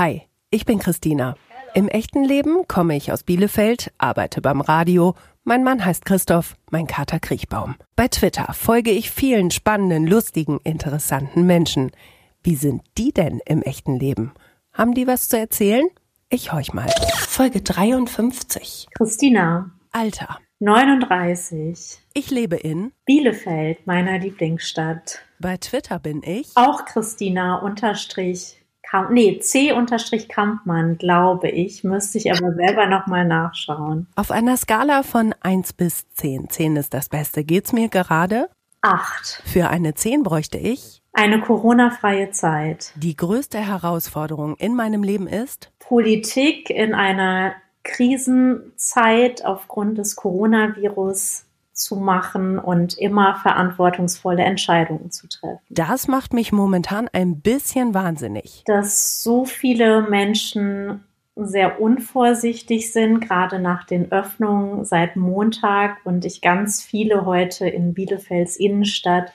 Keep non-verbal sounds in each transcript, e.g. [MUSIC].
Hi, ich bin Christina. Im echten Leben komme ich aus Bielefeld, arbeite beim Radio. Mein Mann heißt Christoph, mein Kater Kriechbaum. Bei Twitter folge ich vielen spannenden, lustigen, interessanten Menschen. Wie sind die denn im echten Leben? Haben die was zu erzählen? Ich horch mal. Folge 53. Christina. Alter. 39. Ich lebe in Bielefeld, meiner Lieblingsstadt. Bei Twitter bin ich auch Christina unterstrich Kamp nee, C unterstrich Kampmann, glaube ich. Müsste ich aber selber nochmal nachschauen. Auf einer Skala von 1 bis 10. 10 ist das Beste. Geht's mir gerade? 8. Für eine 10 bräuchte ich eine Corona-freie Zeit. Die größte Herausforderung in meinem Leben ist Politik in einer Krisenzeit aufgrund des Coronavirus zu machen und immer verantwortungsvolle Entscheidungen zu treffen. Das macht mich momentan ein bisschen wahnsinnig. Dass so viele Menschen sehr unvorsichtig sind, gerade nach den Öffnungen seit Montag und ich ganz viele heute in Bielefelds Innenstadt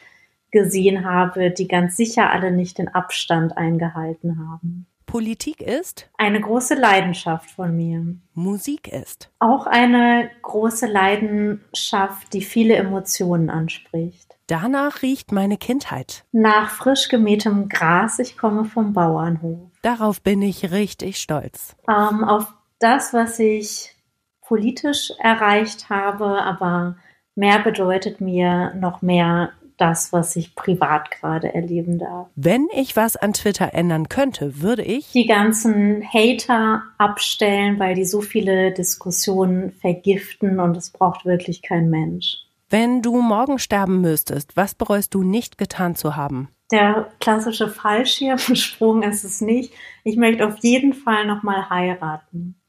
gesehen habe, die ganz sicher alle nicht den Abstand eingehalten haben. Politik ist? Eine große Leidenschaft von mir. Musik ist? Auch eine große Leidenschaft, die viele Emotionen anspricht. Danach riecht meine Kindheit. Nach frisch gemähtem Gras, ich komme vom Bauernhof. Darauf bin ich richtig stolz. Ähm, auf das, was ich politisch erreicht habe, aber mehr bedeutet mir noch mehr das, was ich privat gerade erleben darf. Wenn ich was an Twitter ändern könnte, würde ich die ganzen Hater abstellen, weil die so viele Diskussionen vergiften und es braucht wirklich kein Mensch. Wenn du morgen sterben müsstest, was bereust du nicht getan zu haben? Der klassische Fallschirmsprung ist es nicht. Ich möchte auf jeden Fall nochmal heiraten.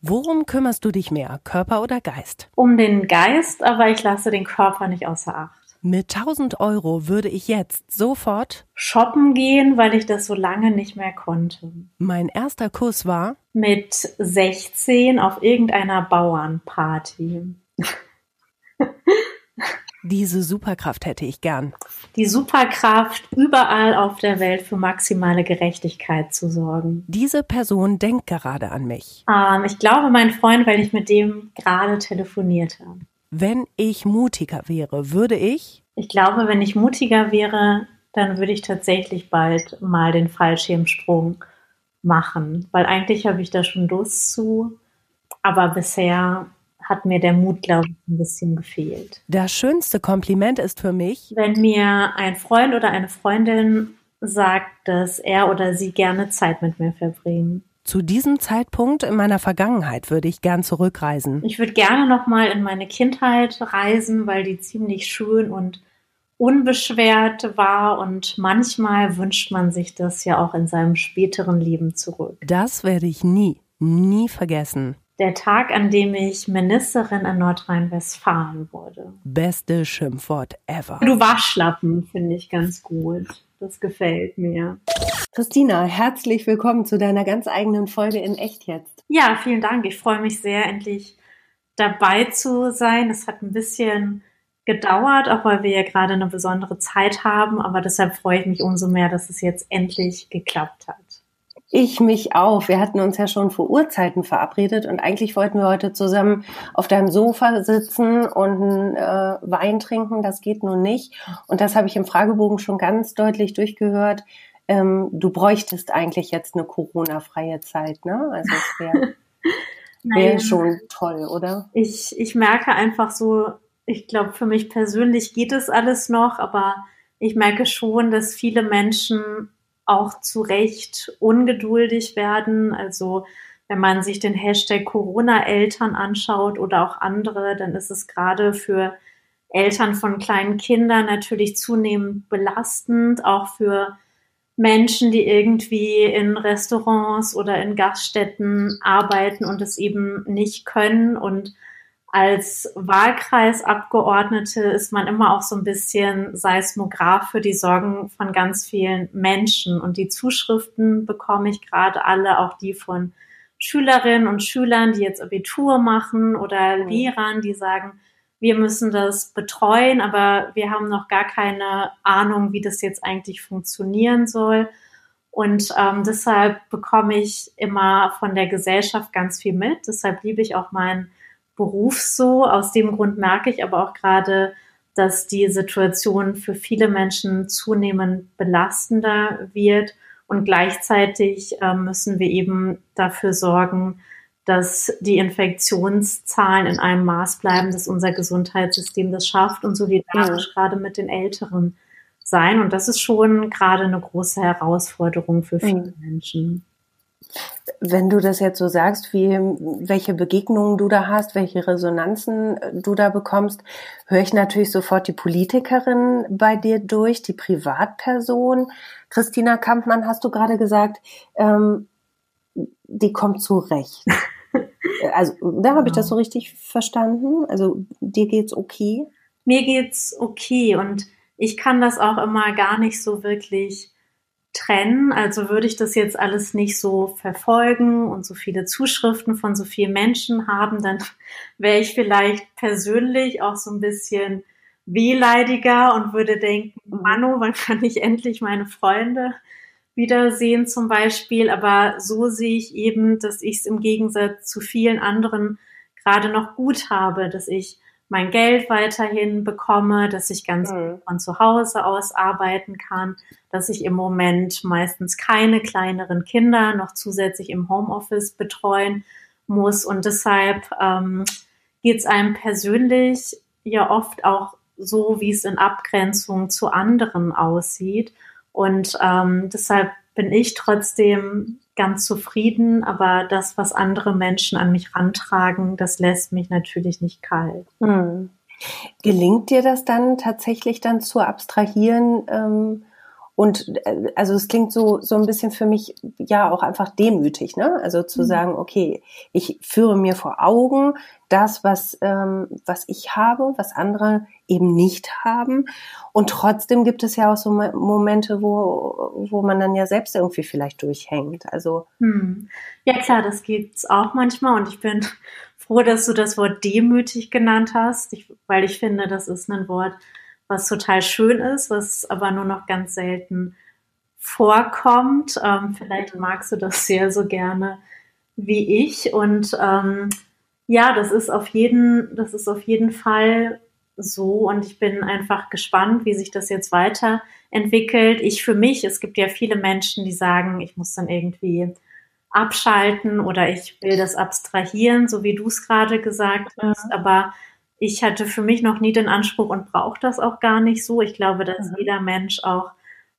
Worum kümmerst du dich mehr, Körper oder Geist? Um den Geist, aber ich lasse den Körper nicht außer Acht. Mit 1000 Euro würde ich jetzt sofort shoppen gehen, weil ich das so lange nicht mehr konnte. Mein erster Kuss war mit 16 auf irgendeiner Bauernparty. [LAUGHS] Diese Superkraft hätte ich gern. Die Superkraft, überall auf der Welt für maximale Gerechtigkeit zu sorgen. Diese Person denkt gerade an mich. Ähm, ich glaube, mein Freund, weil ich mit dem gerade telefoniert habe. Wenn ich mutiger wäre, würde ich? Ich glaube, wenn ich mutiger wäre, dann würde ich tatsächlich bald mal den Fallschirmsprung machen, weil eigentlich habe ich da schon Lust zu, aber bisher hat mir der Mut, glaube ich, ein bisschen gefehlt. Das schönste Kompliment ist für mich, wenn mir ein Freund oder eine Freundin sagt, dass er oder sie gerne Zeit mit mir verbringen. Zu diesem Zeitpunkt in meiner Vergangenheit würde ich gern zurückreisen. Ich würde gerne noch mal in meine Kindheit reisen, weil die ziemlich schön und unbeschwert war und manchmal wünscht man sich das ja auch in seinem späteren Leben zurück. Das werde ich nie, nie vergessen. Der Tag, an dem ich Ministerin in Nordrhein-Westfalen wurde. Beste Schimpfwort ever. Du Waschlappen finde ich ganz gut. Das gefällt mir. Christina, herzlich willkommen zu deiner ganz eigenen Folge in Echt jetzt. Ja, vielen Dank. Ich freue mich sehr, endlich dabei zu sein. Es hat ein bisschen gedauert, auch weil wir ja gerade eine besondere Zeit haben, aber deshalb freue ich mich umso mehr, dass es jetzt endlich geklappt hat. Ich mich auch. Wir hatten uns ja schon vor Urzeiten verabredet und eigentlich wollten wir heute zusammen auf deinem Sofa sitzen und einen äh, Wein trinken. Das geht nun nicht. Und das habe ich im Fragebogen schon ganz deutlich durchgehört. Ähm, du bräuchtest eigentlich jetzt eine Corona-freie Zeit, ne? Also es wäre [LAUGHS] wär schon toll, oder? Ich, ich merke einfach so, ich glaube, für mich persönlich geht es alles noch, aber ich merke schon, dass viele Menschen auch zu Recht ungeduldig werden. Also wenn man sich den Hashtag Corona-Eltern anschaut oder auch andere, dann ist es gerade für Eltern von kleinen Kindern natürlich zunehmend belastend, auch für Menschen, die irgendwie in Restaurants oder in Gaststätten arbeiten und es eben nicht können und als Wahlkreisabgeordnete ist man immer auch so ein bisschen Seismograph für die Sorgen von ganz vielen Menschen. Und die Zuschriften bekomme ich gerade alle, auch die von Schülerinnen und Schülern, die jetzt Abitur machen oder mhm. Lehrern, die sagen, wir müssen das betreuen, aber wir haben noch gar keine Ahnung, wie das jetzt eigentlich funktionieren soll. Und ähm, deshalb bekomme ich immer von der Gesellschaft ganz viel mit. Deshalb liebe ich auch meinen Beruf so. Aus dem Grund merke ich aber auch gerade, dass die Situation für viele Menschen zunehmend belastender wird. Und gleichzeitig äh, müssen wir eben dafür sorgen, dass die Infektionszahlen in einem Maß bleiben, dass unser Gesundheitssystem das schafft und solidarisch ja. gerade mit den Älteren sein. Und das ist schon gerade eine große Herausforderung für viele mhm. Menschen. Wenn du das jetzt so sagst, wie, welche Begegnungen du da hast, welche Resonanzen du da bekommst, höre ich natürlich sofort die Politikerin bei dir durch, die Privatperson. Christina Kampmann, hast du gerade gesagt, ähm, die kommt zurecht. [LAUGHS] Also, da habe ich das so richtig verstanden. Also, dir geht's okay? Mir geht's okay und ich kann das auch immer gar nicht so wirklich trennen. Also würde ich das jetzt alles nicht so verfolgen und so viele Zuschriften von so vielen Menschen haben, dann [LAUGHS] wäre ich vielleicht persönlich auch so ein bisschen wehleidiger und würde denken, Manu, wann kann ich endlich meine Freunde wiedersehen zum Beispiel. Aber so sehe ich eben, dass ich es im Gegensatz zu vielen anderen gerade noch gut habe, dass ich mein Geld weiterhin bekomme, dass ich ganz mhm. von zu Hause aus arbeiten kann, dass ich im Moment meistens keine kleineren Kinder noch zusätzlich im Homeoffice betreuen muss. Und deshalb ähm, geht es einem persönlich ja oft auch so, wie es in Abgrenzung zu anderen aussieht. Und ähm, deshalb bin ich trotzdem ganz zufrieden, aber das, was andere Menschen an mich rantragen, das lässt mich natürlich nicht kalt. Hm. Gelingt dir das dann tatsächlich dann zu abstrahieren? Ähm und äh, also es klingt so so ein bisschen für mich ja auch einfach demütig, ne? Also zu mhm. sagen, okay, ich führe mir vor Augen das, was ähm, was ich habe, was andere eben nicht haben. Und trotzdem gibt es ja auch so Momente, wo wo man dann ja selbst irgendwie vielleicht durchhängt. Also hm. ja klar, das gibt's auch manchmal. Und ich bin froh, dass du das Wort demütig genannt hast, ich, weil ich finde, das ist ein Wort was total schön ist, was aber nur noch ganz selten vorkommt. Ähm, vielleicht magst du das sehr so gerne wie ich. Und ähm, ja, das ist auf jeden, das ist auf jeden Fall so. Und ich bin einfach gespannt, wie sich das jetzt weiterentwickelt. Ich für mich, es gibt ja viele Menschen, die sagen, ich muss dann irgendwie abschalten oder ich will das abstrahieren, so wie du es gerade gesagt hast. Aber ich hatte für mich noch nie den Anspruch und brauche das auch gar nicht so. Ich glaube, dass mhm. jeder Mensch auch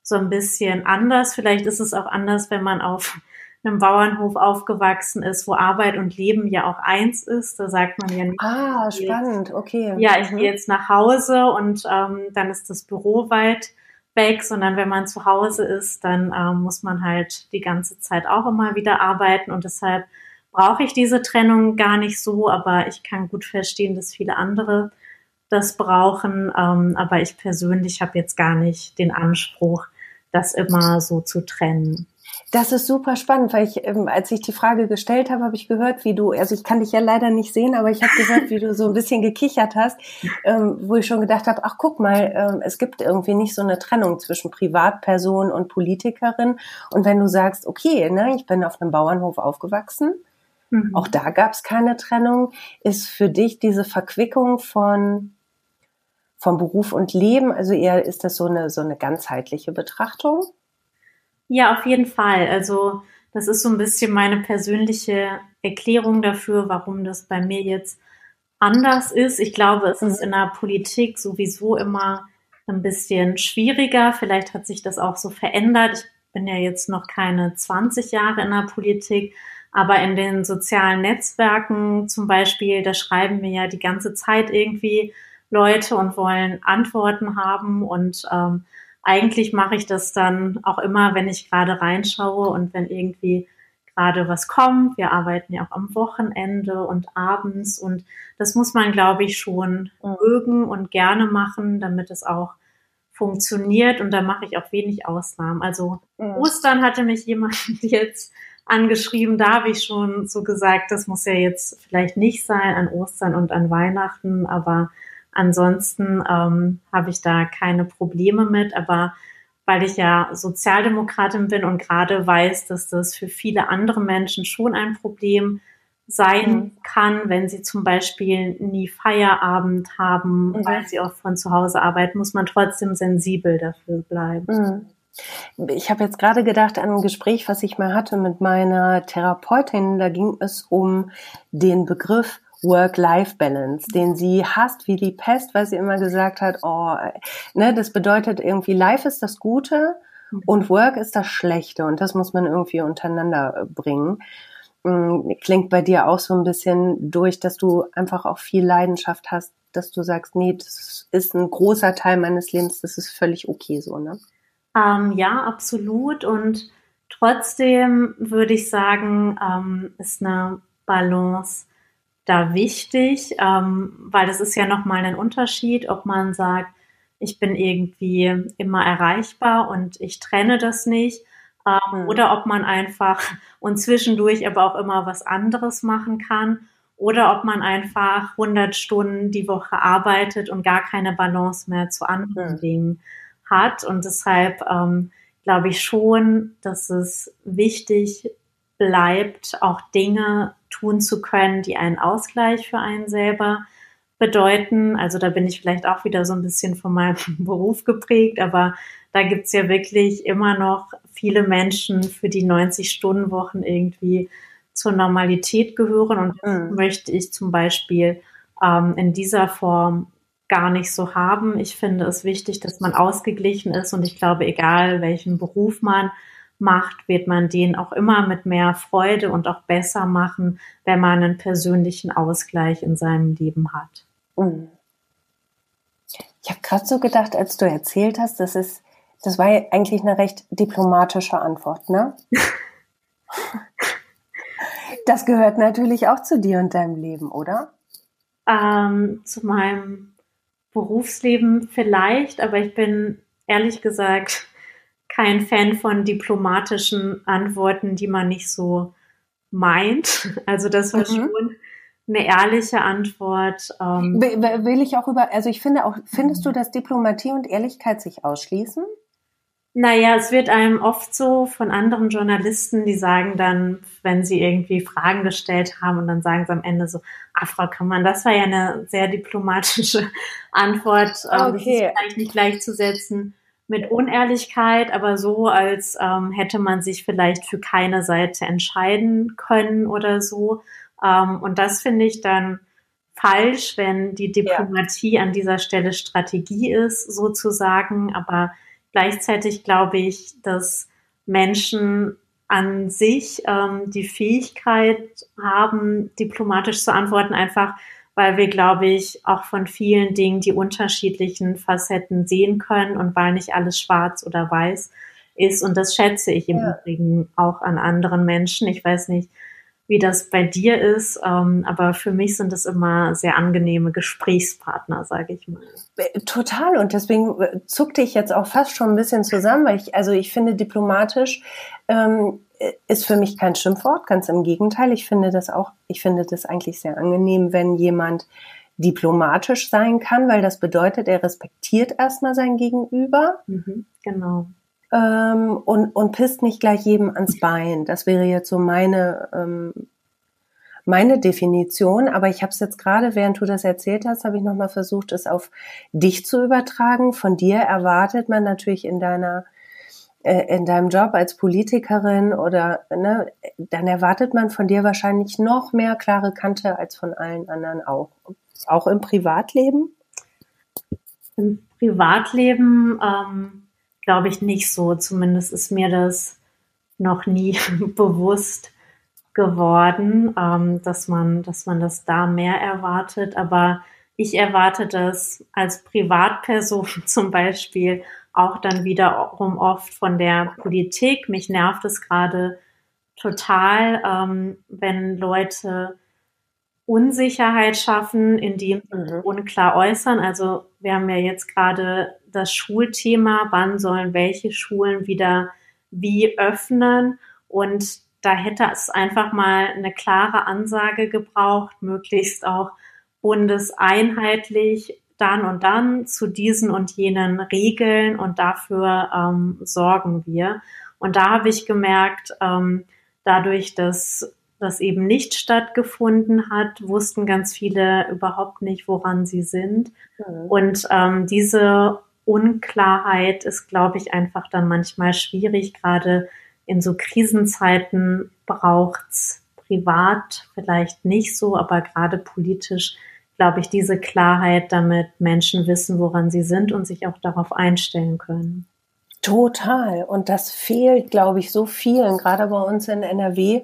so ein bisschen anders. Vielleicht ist es auch anders, wenn man auf einem Bauernhof aufgewachsen ist, wo Arbeit und Leben ja auch eins ist. Da sagt man ja nicht. Ah, spannend, okay. Ja, ich mhm. gehe jetzt nach Hause und ähm, dann ist das Büro weit weg, sondern wenn man zu Hause ist, dann ähm, muss man halt die ganze Zeit auch immer wieder arbeiten und deshalb brauche ich diese Trennung gar nicht so, aber ich kann gut verstehen, dass viele andere das brauchen. Ähm, aber ich persönlich habe jetzt gar nicht den Anspruch, das immer so zu trennen. Das ist super spannend, weil ich, ähm, als ich die Frage gestellt habe, habe ich gehört, wie du, also ich kann dich ja leider nicht sehen, aber ich habe gehört, wie du so ein bisschen gekichert hast, ähm, wo ich schon gedacht habe, ach guck mal, ähm, es gibt irgendwie nicht so eine Trennung zwischen Privatperson und Politikerin. Und wenn du sagst, okay, ne, ich bin auf einem Bauernhof aufgewachsen, Mhm. Auch da gab es keine Trennung. Ist für dich diese Verquickung von, von Beruf und Leben, also eher ist das so eine, so eine ganzheitliche Betrachtung? Ja, auf jeden Fall. Also das ist so ein bisschen meine persönliche Erklärung dafür, warum das bei mir jetzt anders ist. Ich glaube, es ist mhm. in der Politik sowieso immer ein bisschen schwieriger. Vielleicht hat sich das auch so verändert. Ich bin ja jetzt noch keine 20 Jahre in der Politik, aber in den sozialen Netzwerken zum Beispiel, da schreiben mir ja die ganze Zeit irgendwie Leute und wollen Antworten haben. Und ähm, eigentlich mache ich das dann auch immer, wenn ich gerade reinschaue und wenn irgendwie gerade was kommt. Wir arbeiten ja auch am Wochenende und abends und das muss man, glaube ich, schon mhm. mögen und gerne machen, damit es auch funktioniert und da mache ich auch wenig Ausnahmen. Also mhm. Ostern hatte mich jemand [LAUGHS] jetzt angeschrieben. Da habe ich schon so gesagt, das muss ja jetzt vielleicht nicht sein an Ostern und an Weihnachten, aber ansonsten ähm, habe ich da keine Probleme mit. Aber weil ich ja Sozialdemokratin bin und gerade weiß, dass das für viele andere Menschen schon ein Problem sein mhm. kann, wenn sie zum Beispiel nie Feierabend haben, mhm. weil sie auch von zu Hause arbeiten, muss man trotzdem sensibel dafür bleiben. Mhm. Ich habe jetzt gerade gedacht an ein Gespräch, was ich mal hatte mit meiner Therapeutin. Da ging es um den Begriff Work-Life-Balance, den sie hasst wie die Pest, weil sie immer gesagt hat, oh, ne, das bedeutet irgendwie, Life ist das Gute mhm. und Work ist das Schlechte und das muss man irgendwie untereinander äh, bringen. Mm, klingt bei dir auch so ein bisschen durch, dass du einfach auch viel Leidenschaft hast, dass du sagst, nee, das ist ein großer Teil meines Lebens, das ist völlig okay so, ne? Ähm, ja, absolut. Und trotzdem würde ich sagen, ähm, ist eine Balance da wichtig, ähm, weil das ist ja nochmal ein Unterschied, ob man sagt, ich bin irgendwie immer erreichbar und ich trenne das nicht, mhm. oder ob man einfach [LAUGHS] und zwischendurch aber auch immer was anderes machen kann, oder ob man einfach 100 Stunden die Woche arbeitet und gar keine Balance mehr zu anderen mhm. Dingen hat. Und deshalb ähm, glaube ich schon, dass es wichtig bleibt, auch Dinge tun zu können, die einen Ausgleich für einen selber bedeuten. Also da bin ich vielleicht auch wieder so ein bisschen von meinem [LAUGHS] Beruf geprägt, aber da gibt's ja wirklich immer noch viele Menschen, für die 90-Stunden-Wochen irgendwie zur Normalität gehören. Und das mhm. möchte ich zum Beispiel ähm, in dieser Form gar nicht so haben. Ich finde es wichtig, dass man ausgeglichen ist und ich glaube, egal welchen Beruf man macht, wird man den auch immer mit mehr Freude und auch besser machen, wenn man einen persönlichen Ausgleich in seinem Leben hat. Mhm. Ich habe gerade so gedacht, als du erzählt hast, das ist, das war ja eigentlich eine recht diplomatische Antwort, ne? [LAUGHS] das gehört natürlich auch zu dir und deinem Leben, oder? Ähm, zu meinem Berufsleben vielleicht, aber ich bin ehrlich gesagt kein Fan von diplomatischen Antworten, die man nicht so meint. Also das war mhm. schon eine ehrliche Antwort. Ähm. Will ich auch über, also ich finde auch, findest du, dass Diplomatie und Ehrlichkeit sich ausschließen? Naja, es wird einem oft so von anderen Journalisten, die sagen dann, wenn sie irgendwie Fragen gestellt haben und dann sagen sie am Ende so, ah, Frau Kammann, das war ja eine sehr diplomatische [LAUGHS] Antwort. Ähm, okay. Das ist vielleicht nicht gleichzusetzen mit Unehrlichkeit, aber so, als ähm, hätte man sich vielleicht für keine Seite entscheiden können oder so. Ähm, und das finde ich dann falsch, wenn die Diplomatie ja. an dieser Stelle Strategie ist, sozusagen. Aber gleichzeitig glaube ich, dass Menschen an sich ähm, die Fähigkeit haben, diplomatisch zu antworten, einfach weil wir, glaube ich, auch von vielen Dingen die unterschiedlichen Facetten sehen können und weil nicht alles schwarz oder weiß ist. Und das schätze ich im ja. Übrigen auch an anderen Menschen. Ich weiß nicht, wie das bei dir ist, ähm, aber für mich sind es immer sehr angenehme Gesprächspartner, sage ich mal. Äh, total und deswegen äh, zuckte ich jetzt auch fast schon ein bisschen zusammen, weil ich, also ich finde diplomatisch ähm, ist für mich kein Schimpfwort, ganz im Gegenteil. Ich finde das auch, ich finde das eigentlich sehr angenehm, wenn jemand diplomatisch sein kann, weil das bedeutet, er respektiert erstmal sein Gegenüber. Mhm, genau. Ähm, und, und pisst nicht gleich jedem ans Bein. Das wäre jetzt so meine, ähm, meine Definition. Aber ich habe es jetzt gerade, während du das erzählt hast, habe ich nochmal versucht, es auf dich zu übertragen. Von dir erwartet man natürlich in deiner äh, in deinem Job als Politikerin oder ne, dann erwartet man von dir wahrscheinlich noch mehr klare Kante als von allen anderen auch. Auch im Privatleben? Im Privatleben ähm, glaube ich nicht so. Zumindest ist mir das noch nie [LAUGHS] bewusst geworden, ähm, dass man, dass man das da mehr erwartet. Aber ich erwarte das als Privatperson [LAUGHS] zum Beispiel auch dann wiederum oft von der Politik. Mich nervt es gerade total, ähm, wenn Leute Unsicherheit schaffen, indem sie mhm. unklar äußern. Also wir haben ja jetzt gerade das Schulthema, wann sollen welche Schulen wieder wie öffnen und da hätte es einfach mal eine klare Ansage gebraucht, möglichst auch bundeseinheitlich, dann und dann zu diesen und jenen Regeln und dafür ähm, sorgen wir. Und da habe ich gemerkt, ähm, dadurch, dass das eben nicht stattgefunden hat, wussten ganz viele überhaupt nicht, woran sie sind. Mhm. Und ähm, diese Unklarheit ist, glaube ich, einfach dann manchmal schwierig. Gerade in so Krisenzeiten braucht's privat vielleicht nicht so, aber gerade politisch glaube ich, diese Klarheit, damit Menschen wissen, woran sie sind und sich auch darauf einstellen können. Total. Und das fehlt, glaube ich, so vielen. Gerade bei uns in NRW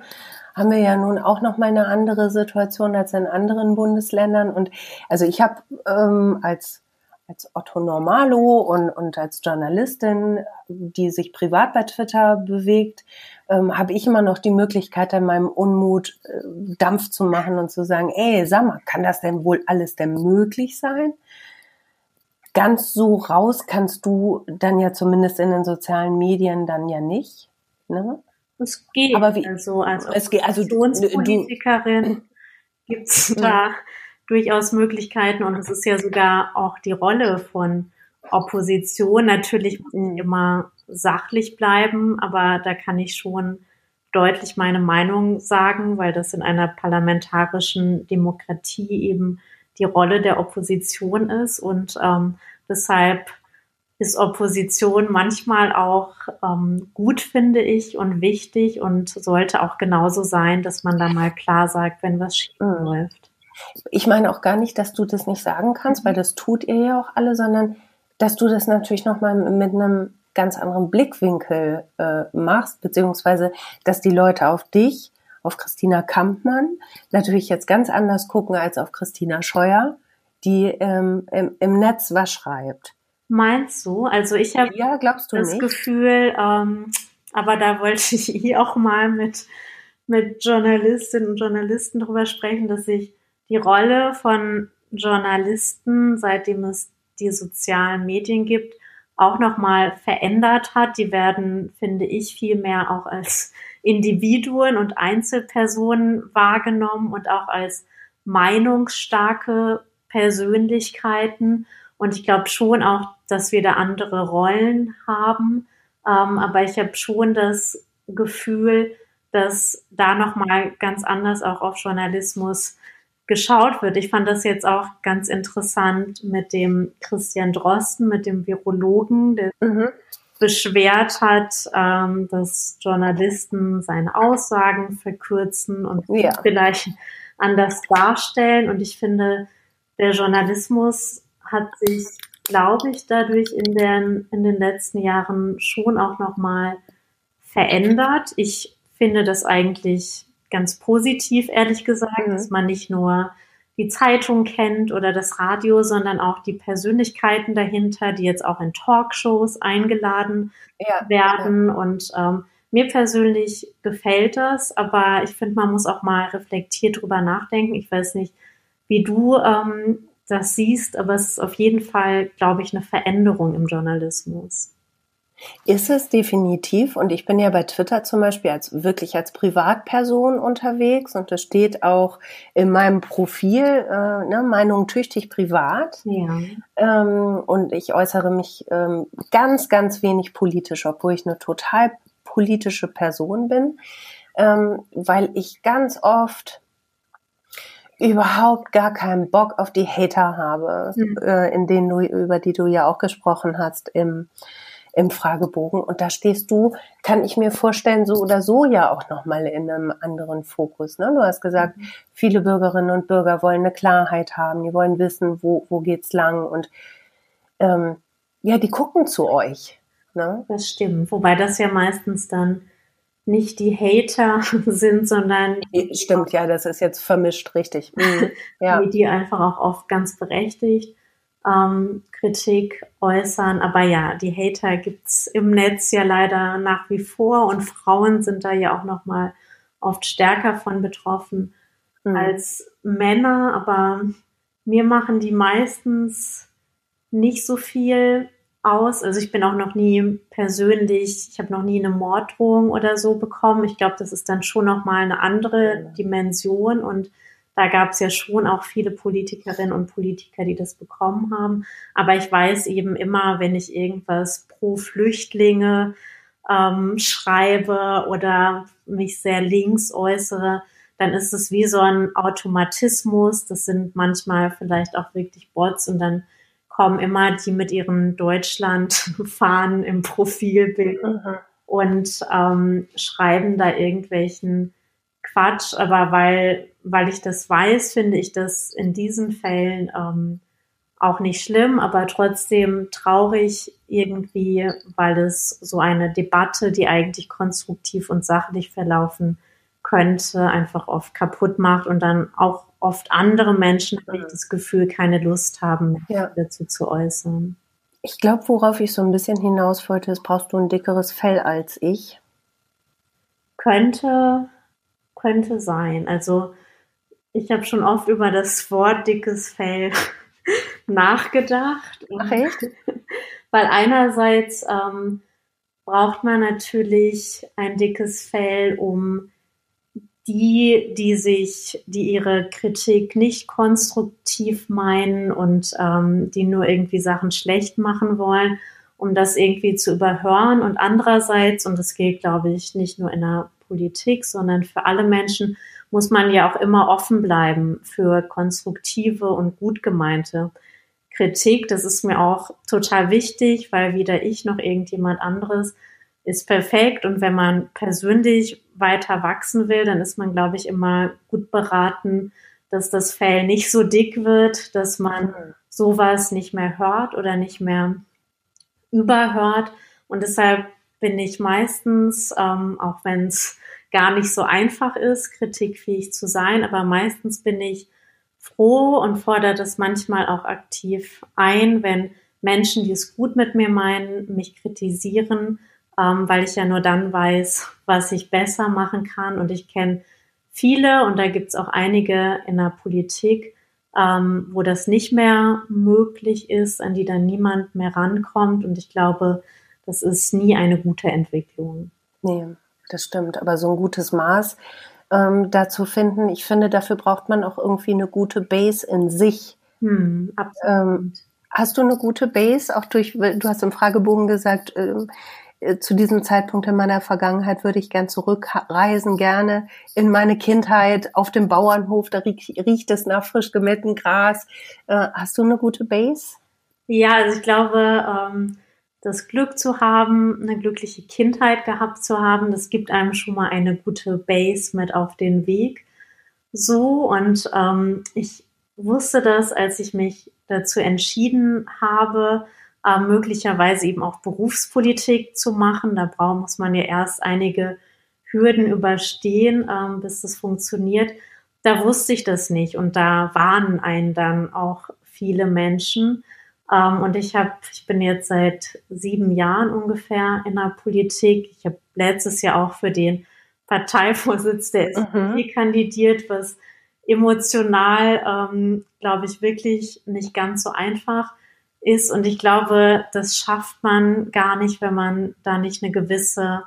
haben wir ja nun auch noch mal eine andere Situation als in anderen Bundesländern. Und also ich habe ähm, als als Otto Normalo und, und als Journalistin, die sich privat bei Twitter bewegt, ähm, habe ich immer noch die Möglichkeit, an meinem Unmut äh, Dampf zu machen und zu sagen, ey, sag mal, kann das denn wohl alles denn möglich sein? Ganz so raus kannst du dann ja zumindest in den sozialen Medien dann ja nicht. Ne? Es geht. Aber wie, also als es geht, also Politikerin gibt es da durchaus Möglichkeiten und es ist ja sogar auch die Rolle von Opposition. Natürlich immer sachlich bleiben, aber da kann ich schon deutlich meine Meinung sagen, weil das in einer parlamentarischen Demokratie eben die Rolle der Opposition ist und ähm, deshalb ist Opposition manchmal auch ähm, gut, finde ich, und wichtig und sollte auch genauso sein, dass man da mal klar sagt, wenn was schief mhm. läuft. Ich meine auch gar nicht, dass du das nicht sagen kannst, weil das tut ihr ja auch alle, sondern dass du das natürlich nochmal mit einem ganz anderen Blickwinkel äh, machst, beziehungsweise dass die Leute auf dich, auf Christina Kampmann, natürlich jetzt ganz anders gucken als auf Christina Scheuer, die ähm, im, im Netz was schreibt. Meinst du? Also ich habe ja, das nicht? Gefühl, ähm, aber da wollte ich [LAUGHS] hier auch mal mit, mit Journalistinnen und Journalisten drüber sprechen, dass ich die Rolle von Journalisten, seitdem es die sozialen Medien gibt, auch nochmal verändert hat. Die werden, finde ich, viel mehr auch als [LAUGHS] Individuen und Einzelpersonen wahrgenommen und auch als meinungsstarke Persönlichkeiten. Und ich glaube schon auch, dass wir da andere Rollen haben. Ähm, aber ich habe schon das Gefühl, dass da nochmal ganz anders auch auf Journalismus geschaut wird. Ich fand das jetzt auch ganz interessant mit dem Christian Drosten, mit dem Virologen, der mhm. beschwert hat, ähm, dass Journalisten seine Aussagen verkürzen und ja. vielleicht anders darstellen. Und ich finde, der Journalismus hat sich, glaube ich, dadurch in den, in den letzten Jahren schon auch nochmal verändert. Ich finde das eigentlich ganz positiv, ehrlich gesagt, mhm. dass man nicht nur die Zeitung kennt oder das Radio, sondern auch die Persönlichkeiten dahinter, die jetzt auch in Talkshows eingeladen ja, werden. Ja. Und ähm, mir persönlich gefällt das, aber ich finde, man muss auch mal reflektiert drüber nachdenken. Ich weiß nicht, wie du ähm, das siehst, aber es ist auf jeden Fall, glaube ich, eine Veränderung im Journalismus. Ist es definitiv. Und ich bin ja bei Twitter zum Beispiel als wirklich als Privatperson unterwegs und das steht auch in meinem Profil, äh, ne, Meinung tüchtig privat. Ja. Ähm, und ich äußere mich ähm, ganz, ganz wenig politisch, obwohl ich eine total politische Person bin, ähm, weil ich ganz oft überhaupt gar keinen Bock auf die Hater habe, mhm. äh, in denen du, über die du ja auch gesprochen hast im im Fragebogen. Und da stehst du, kann ich mir vorstellen, so oder so ja auch nochmal in einem anderen Fokus. Ne? Du hast gesagt, mhm. viele Bürgerinnen und Bürger wollen eine Klarheit haben, die wollen wissen, wo, wo geht's lang und ähm, ja, die gucken zu euch. Ne? Das stimmt. Wobei das ja meistens dann nicht die Hater [LAUGHS] sind, sondern stimmt ja, das ist jetzt vermischt, richtig. Mhm. [LAUGHS] Ja. die einfach auch oft ganz berechtigt ähm, Kritik äußern. Aber ja, die Hater gibt's im Netz ja leider nach wie vor und Frauen sind da ja auch noch mal oft stärker von betroffen mhm. als Männer. Aber mir machen die meistens nicht so viel aus. Also ich bin auch noch nie persönlich, ich habe noch nie eine Morddrohung oder so bekommen. Ich glaube, das ist dann schon noch mal eine andere Dimension und da gab es ja schon auch viele Politikerinnen und Politiker, die das bekommen haben. Aber ich weiß eben immer, wenn ich irgendwas pro Flüchtlinge ähm, schreibe oder mich sehr links äußere, dann ist es wie so ein Automatismus. Das sind manchmal vielleicht auch wirklich Bots und dann kommen immer die mit ihren Deutschland-Fahnen im Profilbild mhm. und ähm, schreiben da irgendwelchen Quatsch. Aber weil, weil ich das weiß, finde ich das in diesen Fällen ähm, auch nicht schlimm, aber trotzdem traurig irgendwie, weil es so eine Debatte, die eigentlich konstruktiv und sachlich verlaufen könnte, einfach oft kaputt macht und dann auch oft andere Menschen, habe ich das Gefühl, keine Lust haben, ja. dazu zu äußern. Ich glaube, worauf ich so ein bisschen hinaus wollte, ist, brauchst du ein dickeres Fell als ich? Könnte, könnte sein. Also ich habe schon oft über das Wort dickes Fell [LAUGHS] nachgedacht. Ach echt? [LAUGHS] Weil einerseits ähm, braucht man natürlich ein dickes Fell, um die, die sich, die ihre Kritik nicht konstruktiv meinen und ähm, die nur irgendwie Sachen schlecht machen wollen, um das irgendwie zu überhören. Und andererseits, und das gilt, glaube ich, nicht nur in der Politik, sondern für alle Menschen, muss man ja auch immer offen bleiben für konstruktive und gut gemeinte Kritik. Das ist mir auch total wichtig, weil weder ich noch irgendjemand anderes ist perfekt. Und wenn man persönlich weiter wachsen will, dann ist man, glaube ich, immer gut beraten, dass das Fell nicht so dick wird, dass man sowas nicht mehr hört oder nicht mehr überhört. Und deshalb bin ich meistens, ähm, auch wenn es gar nicht so einfach ist, kritikfähig zu sein, aber meistens bin ich froh und fordere das manchmal auch aktiv ein, wenn Menschen, die es gut mit mir meinen, mich kritisieren ähm, weil ich ja nur dann weiß, was ich besser machen kann. Und ich kenne viele, und da gibt es auch einige in der Politik, ähm, wo das nicht mehr möglich ist, an die dann niemand mehr rankommt. Und ich glaube, das ist nie eine gute Entwicklung. Nee, das stimmt. Aber so ein gutes Maß ähm, dazu finden, ich finde, dafür braucht man auch irgendwie eine gute Base in sich. Hm, ähm, hast du eine gute Base, auch durch, du hast im Fragebogen gesagt, ähm, äh, zu diesem Zeitpunkt in meiner Vergangenheit würde ich gern zurückreisen, gerne in meine Kindheit auf dem Bauernhof, da riecht, es nach frisch gemähtem Gras. Äh, hast du eine gute Base? Ja, also ich glaube, ähm, das Glück zu haben, eine glückliche Kindheit gehabt zu haben, das gibt einem schon mal eine gute Base mit auf den Weg. So, und ähm, ich wusste das, als ich mich dazu entschieden habe, äh, möglicherweise eben auch Berufspolitik zu machen. Da braucht, muss man ja erst einige Hürden überstehen, ähm, bis das funktioniert. Da wusste ich das nicht und da warnen einen dann auch viele Menschen. Ähm, und ich habe, ich bin jetzt seit sieben Jahren ungefähr in der Politik. Ich habe letztes Jahr auch für den Parteivorsitz der SPD mhm. kandidiert, was emotional, ähm, glaube ich, wirklich nicht ganz so einfach ist. Und ich glaube, das schafft man gar nicht, wenn man da nicht eine gewisse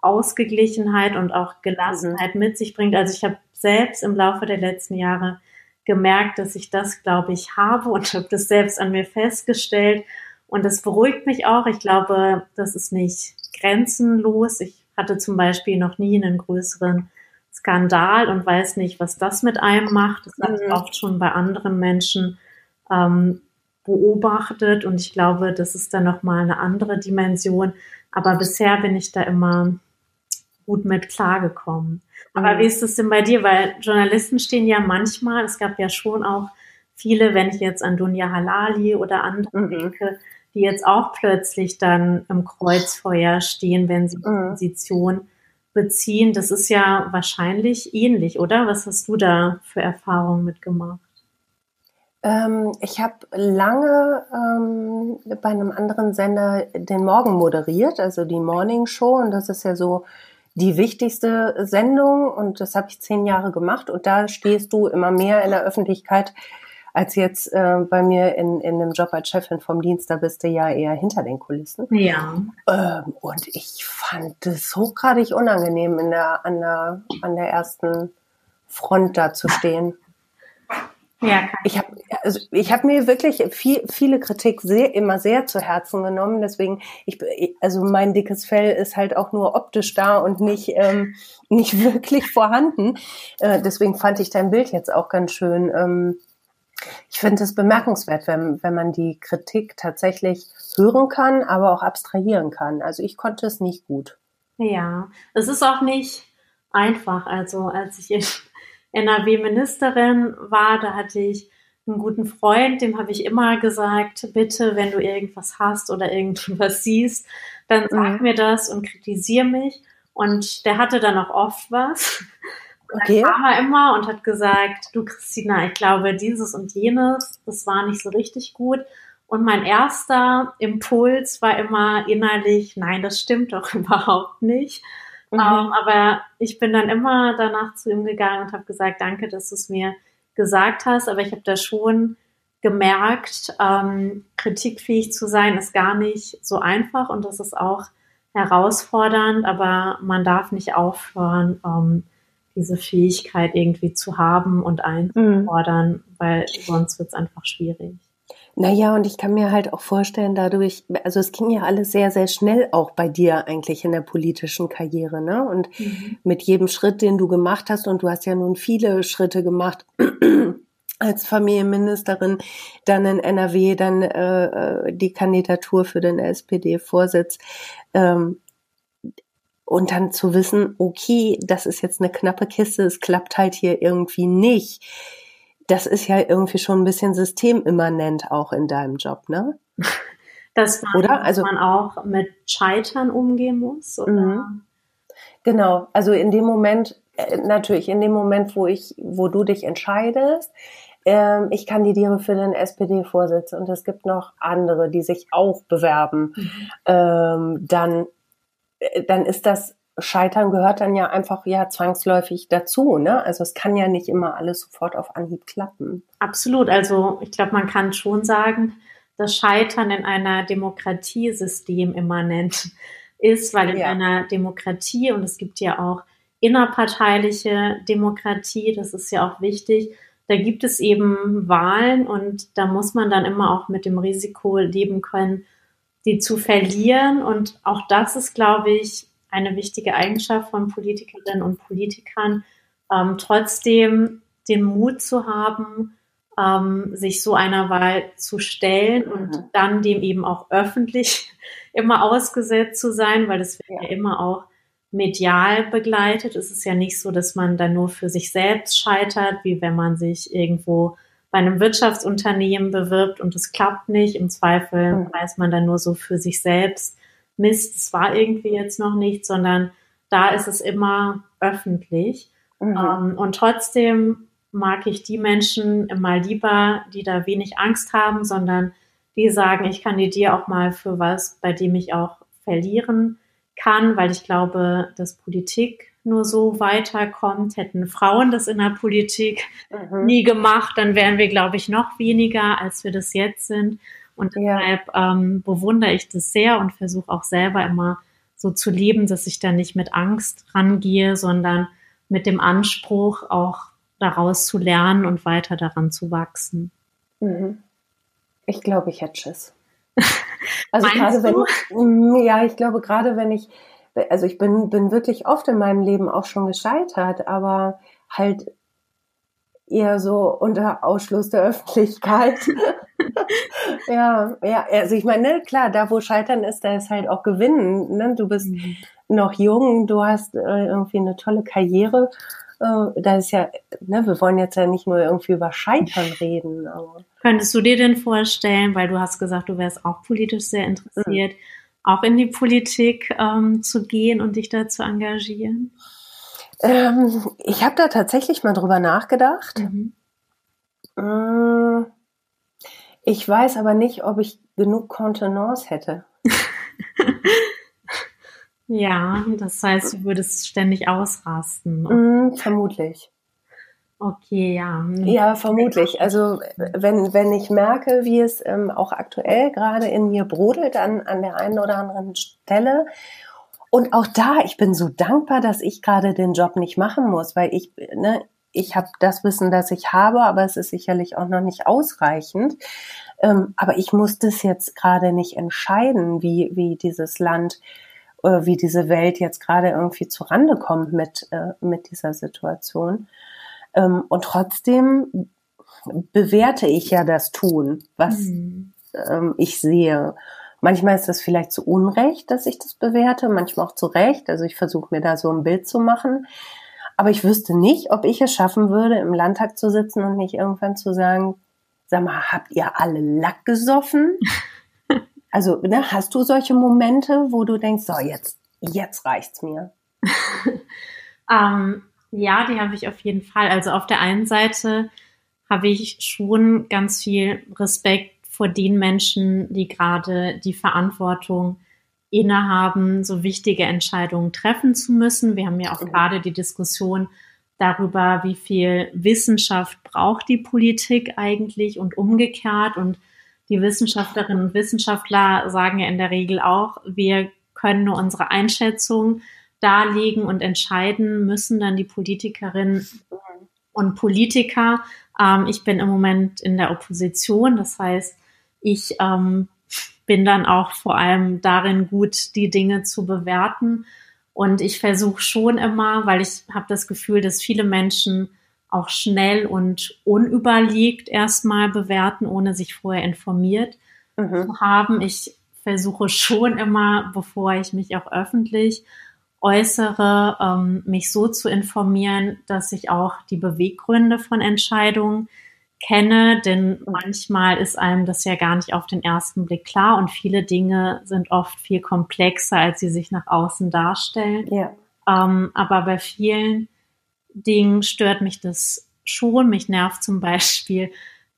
Ausgeglichenheit und auch Gelassenheit mit sich bringt. Also ich habe selbst im Laufe der letzten Jahre gemerkt, dass ich das, glaube ich, habe und habe das selbst an mir festgestellt. Und das beruhigt mich auch. Ich glaube, das ist nicht grenzenlos. Ich hatte zum Beispiel noch nie einen größeren Skandal und weiß nicht, was das mit einem macht. Das habe ich mhm. oft schon bei anderen Menschen ähm, beobachtet und ich glaube, das ist dann nochmal eine andere Dimension. Aber bisher bin ich da immer gut mit klargekommen. Aber mhm. wie ist es denn bei dir? Weil Journalisten stehen ja manchmal, es gab ja schon auch viele, wenn ich jetzt an Dunja Halali oder andere mhm. denke, die jetzt auch plötzlich dann im Kreuzfeuer stehen, wenn sie mhm. Position beziehen. Das ist ja wahrscheinlich ähnlich, oder? Was hast du da für Erfahrungen mitgemacht? Ähm, ich habe lange ähm, bei einem anderen Sender den Morgen moderiert, also die Morning Show. Und das ist ja so die wichtigste Sendung. Und das habe ich zehn Jahre gemacht. Und da stehst du immer mehr in der Öffentlichkeit als jetzt äh, bei mir in, in einem Job als Chefin vom Dienst. Da bist du ja eher hinter den Kulissen. Ja. Ähm, und ich fand es hochgradig unangenehm, in der, an, der, an der ersten Front da zu stehen. Ja, ich habe also ich habe mir wirklich viel, viele Kritik sehr, immer sehr zu Herzen genommen. Deswegen, ich, also mein dickes Fell ist halt auch nur optisch da und nicht ähm, [LAUGHS] nicht wirklich vorhanden. Äh, deswegen fand ich dein Bild jetzt auch ganz schön. Ähm, ich finde es bemerkenswert, wenn, wenn man die Kritik tatsächlich hören kann, aber auch abstrahieren kann. Also ich konnte es nicht gut. Ja, es ist auch nicht einfach. Also als ich NRW-Ministerin war, da hatte ich einen guten Freund, dem habe ich immer gesagt, bitte, wenn du irgendwas hast oder irgendwas [LAUGHS] siehst, dann sag mhm. mir das und kritisiere mich. Und der hatte dann auch oft was. Und okay. dann kam er immer und hat gesagt, du Christina, ich glaube, dieses und jenes, das war nicht so richtig gut. Und mein erster Impuls war immer innerlich, nein, das stimmt doch [LAUGHS] überhaupt nicht. Mhm. Um, ähm, aber ich bin dann immer danach zu ihm gegangen und habe gesagt, danke, dass du es mir gesagt hast. Aber ich habe da schon gemerkt, ähm, kritikfähig zu sein ist gar nicht so einfach und das ist auch herausfordernd, aber man darf nicht aufhören, ähm, diese Fähigkeit irgendwie zu haben und einzufordern, mhm. weil sonst wird es einfach schwierig. Naja, und ich kann mir halt auch vorstellen, dadurch, also es ging ja alles sehr, sehr schnell auch bei dir eigentlich in der politischen Karriere, ne? Und mhm. mit jedem Schritt, den du gemacht hast, und du hast ja nun viele Schritte gemacht, [CLEARS THROAT] als Familienministerin, dann in NRW, dann äh, äh die Kandidatur für den SPD-Vorsitz. Ähm, und dann zu wissen, okay, das ist jetzt eine knappe Kiste, es klappt halt hier irgendwie nicht das ist ja irgendwie schon ein bisschen systemimmanent auch in deinem Job, ne? [LAUGHS] Das man, oder? Also, man auch mit Scheitern umgehen muss, oder? Mhm. Genau, also in dem Moment, äh, natürlich in dem Moment, wo ich, wo du dich entscheidest, äh, ich kandidiere für den SPD-Vorsitz und es gibt noch andere, die sich auch bewerben, mhm. ähm, dann, äh, dann ist das Scheitern gehört dann ja einfach ja zwangsläufig dazu, ne? Also es kann ja nicht immer alles sofort auf Anhieb klappen. Absolut. Also ich glaube, man kann schon sagen, dass Scheitern in einer Demokratie systemimmanent ist, weil in ja. einer Demokratie und es gibt ja auch innerparteiliche Demokratie, das ist ja auch wichtig, da gibt es eben Wahlen und da muss man dann immer auch mit dem Risiko leben können, die zu verlieren. Und auch das ist, glaube ich, eine wichtige Eigenschaft von Politikerinnen und Politikern, ähm, trotzdem den Mut zu haben, ähm, sich so einer Wahl zu stellen mhm. und dann dem eben auch öffentlich [LAUGHS] immer ausgesetzt zu sein, weil das wird ja. ja immer auch medial begleitet. Es ist ja nicht so, dass man dann nur für sich selbst scheitert, wie wenn man sich irgendwo bei einem Wirtschaftsunternehmen bewirbt und es klappt nicht. Im Zweifel mhm. weiß man dann nur so für sich selbst, Mist, es war irgendwie jetzt noch nicht, sondern da ist es immer öffentlich. Mhm. Ähm, und trotzdem mag ich die Menschen immer lieber, die da wenig Angst haben, sondern die sagen, ich kandidiere auch mal für was, bei dem ich auch verlieren kann, weil ich glaube, dass Politik nur so weiterkommt. Hätten Frauen das in der Politik mhm. nie gemacht, dann wären wir, glaube ich, noch weniger, als wir das jetzt sind. Und deshalb ja. ähm, bewundere ich das sehr und versuche auch selber immer so zu leben, dass ich da nicht mit Angst rangehe, sondern mit dem Anspruch, auch daraus zu lernen und weiter daran zu wachsen. Mhm. Ich glaube, ich hätte Schiss. [LAUGHS] Also gerade wenn ich, ja, ich glaube gerade wenn ich, also ich bin, bin wirklich oft in meinem Leben auch schon gescheitert, aber halt eher so unter Ausschluss der Öffentlichkeit. [LAUGHS] [LAUGHS] ja, ja, also ich meine, ne, klar, da wo Scheitern ist, da ist halt auch Gewinnen. Ne? Du bist mhm. noch jung, du hast äh, irgendwie eine tolle Karriere. Äh, da ist ja, ne, wir wollen jetzt ja nicht nur irgendwie über Scheitern [LAUGHS] reden. Aber. Könntest du dir denn vorstellen, weil du hast gesagt, du wärst auch politisch sehr interessiert, mhm. auch in die Politik ähm, zu gehen und dich da zu engagieren? Ähm, ich habe da tatsächlich mal drüber nachgedacht. Mhm. Äh, ich weiß aber nicht, ob ich genug Kontenance hätte. [LAUGHS] ja, das heißt, du würdest ständig ausrasten. Mm, vermutlich. Okay, ja. Ja, vermutlich. Also wenn, wenn ich merke, wie es ähm, auch aktuell gerade in mir brodelt an, an der einen oder anderen Stelle und auch da, ich bin so dankbar, dass ich gerade den Job nicht machen muss, weil ich, ne, ich habe das Wissen, das ich habe, aber es ist sicherlich auch noch nicht ausreichend. Ähm, aber ich muss das jetzt gerade nicht entscheiden, wie, wie dieses Land, äh, wie diese Welt jetzt gerade irgendwie zurande kommt mit, äh, mit dieser Situation. Ähm, und trotzdem bewerte ich ja das Tun, was mhm. ähm, ich sehe. Manchmal ist das vielleicht zu Unrecht, dass ich das bewerte, manchmal auch zu Recht. Also ich versuche mir da so ein Bild zu machen. Aber ich wüsste nicht, ob ich es schaffen würde, im Landtag zu sitzen und nicht irgendwann zu sagen, sag mal, habt ihr alle Lack gesoffen? [LAUGHS] also, ne, hast du solche Momente, wo du denkst, so, jetzt, jetzt reicht's mir? [LAUGHS] ähm, ja, die habe ich auf jeden Fall. Also auf der einen Seite habe ich schon ganz viel Respekt vor den Menschen, die gerade die Verantwortung innehaben, so wichtige Entscheidungen treffen zu müssen. Wir haben ja auch mhm. gerade die Diskussion darüber, wie viel Wissenschaft braucht die Politik eigentlich und umgekehrt. Und die Wissenschaftlerinnen und Wissenschaftler sagen ja in der Regel auch, wir können nur unsere Einschätzung darlegen und entscheiden müssen dann die Politikerinnen und Politiker. Ähm, ich bin im Moment in der Opposition, das heißt, ich ähm, bin dann auch vor allem darin gut, die Dinge zu bewerten. Und ich versuche schon immer, weil ich habe das Gefühl, dass viele Menschen auch schnell und unüberlegt erstmal bewerten, ohne sich vorher informiert mhm. zu haben. Ich versuche schon immer, bevor ich mich auch öffentlich äußere, ähm, mich so zu informieren, dass ich auch die Beweggründe von Entscheidungen kenne, denn manchmal ist einem das ja gar nicht auf den ersten Blick klar und viele Dinge sind oft viel komplexer, als sie sich nach außen darstellen. Ja. Ähm, aber bei vielen Dingen stört mich das schon. Mich nervt zum Beispiel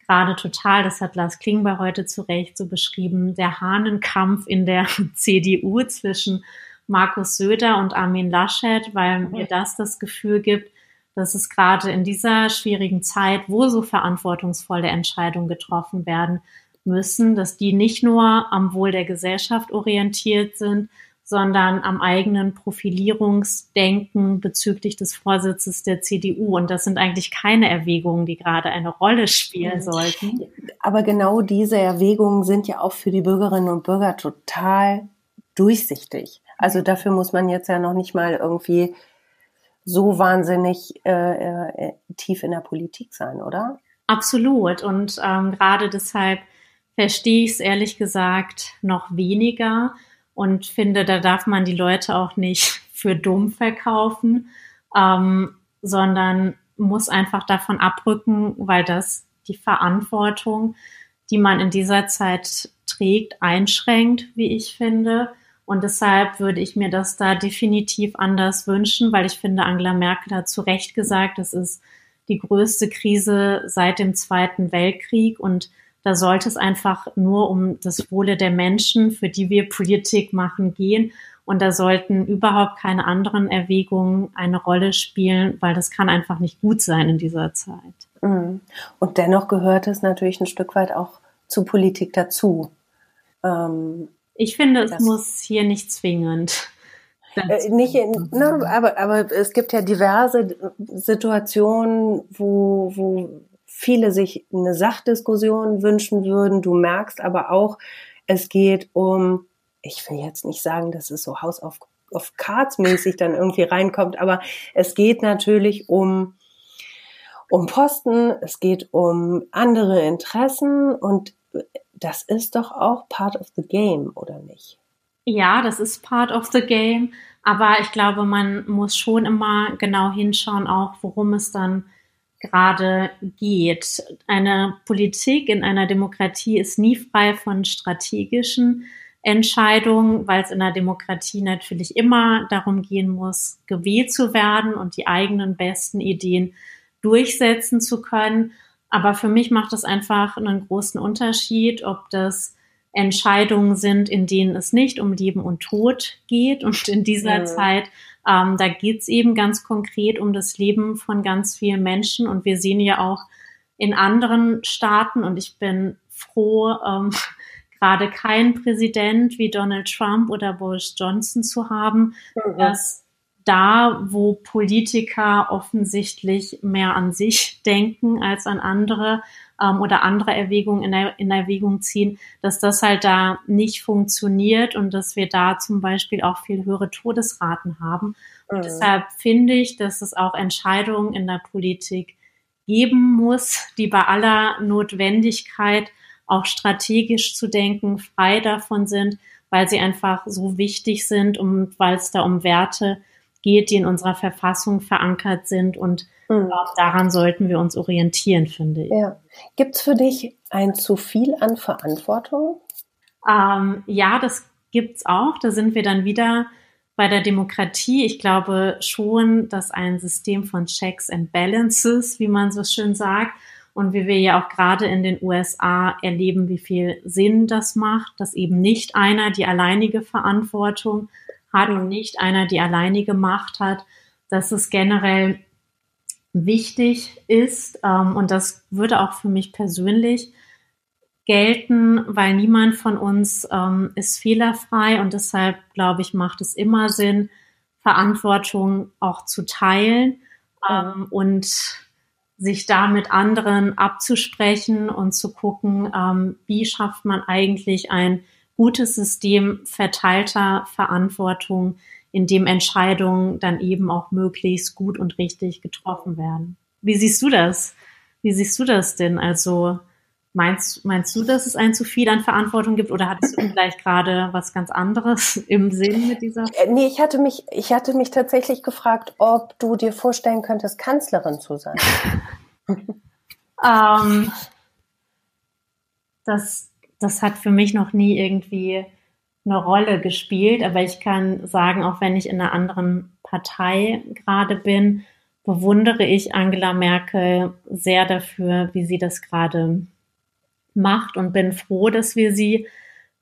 gerade total, das hat Lars Klingber heute zu Recht so beschrieben, der Hahnenkampf in der [LAUGHS] CDU zwischen Markus Söder und Armin Laschet, weil mir das das Gefühl gibt, dass es gerade in dieser schwierigen Zeit, wo so verantwortungsvolle Entscheidungen getroffen werden müssen, dass die nicht nur am Wohl der Gesellschaft orientiert sind, sondern am eigenen Profilierungsdenken bezüglich des Vorsitzes der CDU. Und das sind eigentlich keine Erwägungen, die gerade eine Rolle spielen sollten. Aber genau diese Erwägungen sind ja auch für die Bürgerinnen und Bürger total durchsichtig. Also dafür muss man jetzt ja noch nicht mal irgendwie so wahnsinnig äh, äh, tief in der Politik sein, oder? Absolut. Und ähm, gerade deshalb verstehe ich es ehrlich gesagt noch weniger und finde, da darf man die Leute auch nicht [LAUGHS] für dumm verkaufen, ähm, sondern muss einfach davon abrücken, weil das die Verantwortung, die man in dieser Zeit trägt, einschränkt, wie ich finde. Und deshalb würde ich mir das da definitiv anders wünschen, weil ich finde, Angela Merkel hat zu Recht gesagt, es ist die größte Krise seit dem Zweiten Weltkrieg und da sollte es einfach nur um das Wohle der Menschen, für die wir Politik machen, gehen. Und da sollten überhaupt keine anderen Erwägungen eine Rolle spielen, weil das kann einfach nicht gut sein in dieser Zeit. Mhm. Und dennoch gehört es natürlich ein Stück weit auch zu Politik dazu. Ähm, ich finde, es das muss hier nicht zwingend. Äh, nicht, in, ne, aber, aber es gibt ja diverse Situationen, wo, wo viele sich eine Sachdiskussion wünschen würden. Du merkst aber auch, es geht um, ich will jetzt nicht sagen, dass es so Haus auf, auf Cards mäßig dann irgendwie reinkommt, aber es geht natürlich um, um Posten, es geht um andere Interessen und das ist doch auch part of the game, oder nicht? Ja, das ist part of the game. Aber ich glaube, man muss schon immer genau hinschauen, auch worum es dann gerade geht. Eine Politik in einer Demokratie ist nie frei von strategischen Entscheidungen, weil es in der Demokratie natürlich immer darum gehen muss, gewählt zu werden und die eigenen besten Ideen durchsetzen zu können. Aber für mich macht es einfach einen großen Unterschied, ob das Entscheidungen sind, in denen es nicht um Leben und Tod geht. Und in dieser ja. Zeit, ähm, da geht es eben ganz konkret um das Leben von ganz vielen Menschen. Und wir sehen ja auch in anderen Staaten, und ich bin froh, ähm, [LAUGHS] gerade keinen Präsident wie Donald Trump oder Boris Johnson zu haben, mhm. dass da, wo Politiker offensichtlich mehr an sich [LAUGHS] denken als an andere ähm, oder andere Erwägungen in, der, in Erwägung ziehen, dass das halt da nicht funktioniert und dass wir da zum Beispiel auch viel höhere Todesraten haben. Und mhm. deshalb finde ich, dass es auch Entscheidungen in der Politik geben muss, die bei aller Notwendigkeit auch strategisch zu denken, frei davon sind, weil sie einfach so wichtig sind und weil es da um Werte geht, die in unserer Verfassung verankert sind. Und mhm. daran sollten wir uns orientieren, finde ich. Ja. Gibt es für dich ein zu viel an Verantwortung? Ähm, ja, das gibt's auch. Da sind wir dann wieder bei der Demokratie. Ich glaube schon, dass ein System von Checks and Balances, wie man so schön sagt, und wie wir ja auch gerade in den USA erleben, wie viel Sinn das macht, dass eben nicht einer die alleinige Verantwortung hat und nicht einer die alleinige Macht hat, dass es generell wichtig ist. Ähm, und das würde auch für mich persönlich gelten, weil niemand von uns ähm, ist fehlerfrei und deshalb, glaube ich, macht es immer Sinn, Verantwortung auch zu teilen ähm, und sich da mit anderen abzusprechen und zu gucken, ähm, wie schafft man eigentlich ein gutes System verteilter Verantwortung, in dem Entscheidungen dann eben auch möglichst gut und richtig getroffen werden. Wie siehst du das? Wie siehst du das denn? Also meinst, meinst du, dass es ein zu viel an Verantwortung gibt oder hattest du vielleicht gerade was ganz anderes [LAUGHS] im Sinn mit dieser? Äh, nee, ich hatte mich, ich hatte mich tatsächlich gefragt, ob du dir vorstellen könntest, Kanzlerin zu sein. [LAUGHS] ähm, das, das hat für mich noch nie irgendwie eine Rolle gespielt, aber ich kann sagen, auch wenn ich in einer anderen Partei gerade bin, bewundere ich Angela Merkel sehr dafür, wie sie das gerade macht und bin froh, dass wir sie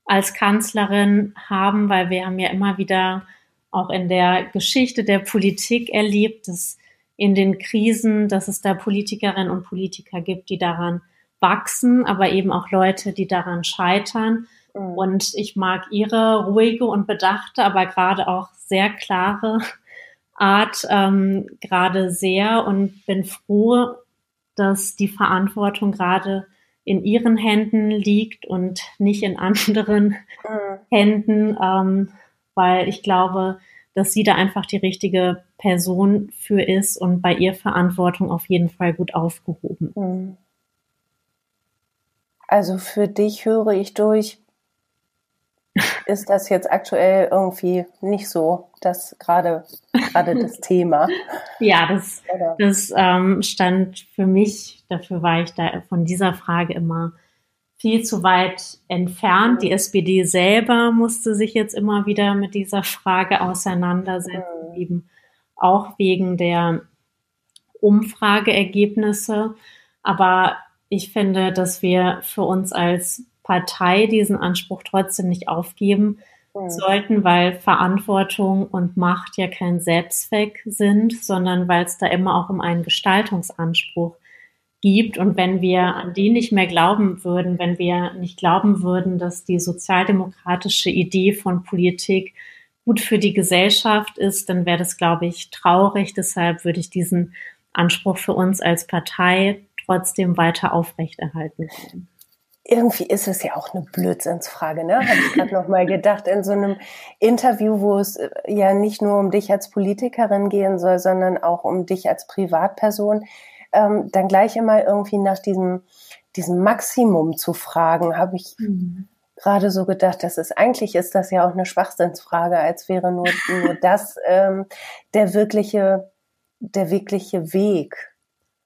als Kanzlerin haben, weil wir haben ja immer wieder auch in der Geschichte der Politik erlebt, dass in den Krisen, dass es da Politikerinnen und Politiker gibt, die daran wachsen, aber eben auch Leute, die daran scheitern. Und ich mag ihre ruhige und bedachte, aber gerade auch sehr klare [LAUGHS] Art ähm, gerade sehr und bin froh, dass die Verantwortung gerade in ihren Händen liegt und nicht in anderen mhm. [LAUGHS] Händen, ähm, weil ich glaube, dass sie da einfach die richtige Person für ist und bei ihr Verantwortung auf jeden Fall gut aufgehoben. Mhm. Also für dich höre ich durch, ist das jetzt aktuell irgendwie nicht so, das gerade gerade das [LAUGHS] Thema. Ja, das, das ähm, stand für mich, dafür war ich da von dieser Frage immer viel zu weit entfernt. Die SPD selber musste sich jetzt immer wieder mit dieser Frage auseinandersetzen, mhm. eben auch wegen der Umfrageergebnisse. Aber ich finde, dass wir für uns als Partei diesen Anspruch trotzdem nicht aufgeben mhm. sollten, weil Verantwortung und Macht ja kein Selbstzweck sind, sondern weil es da immer auch um einen Gestaltungsanspruch gibt. Und wenn wir an den nicht mehr glauben würden, wenn wir nicht glauben würden, dass die sozialdemokratische Idee von Politik gut für die Gesellschaft ist, dann wäre das, glaube ich, traurig. Deshalb würde ich diesen Anspruch für uns als Partei trotzdem weiter aufrechterhalten können. Irgendwie ist es ja auch eine Blödsinnsfrage, ne? Habe ich gerade noch mal gedacht in so einem Interview, wo es äh, ja nicht nur um dich als Politikerin gehen soll, sondern auch um dich als Privatperson, ähm, dann gleich immer irgendwie nach diesem diesem Maximum zu fragen, habe ich mhm. gerade so gedacht, dass es eigentlich ist das ja auch eine Schwachsinnsfrage, als wäre nur, nur das ähm, der wirkliche der wirkliche Weg.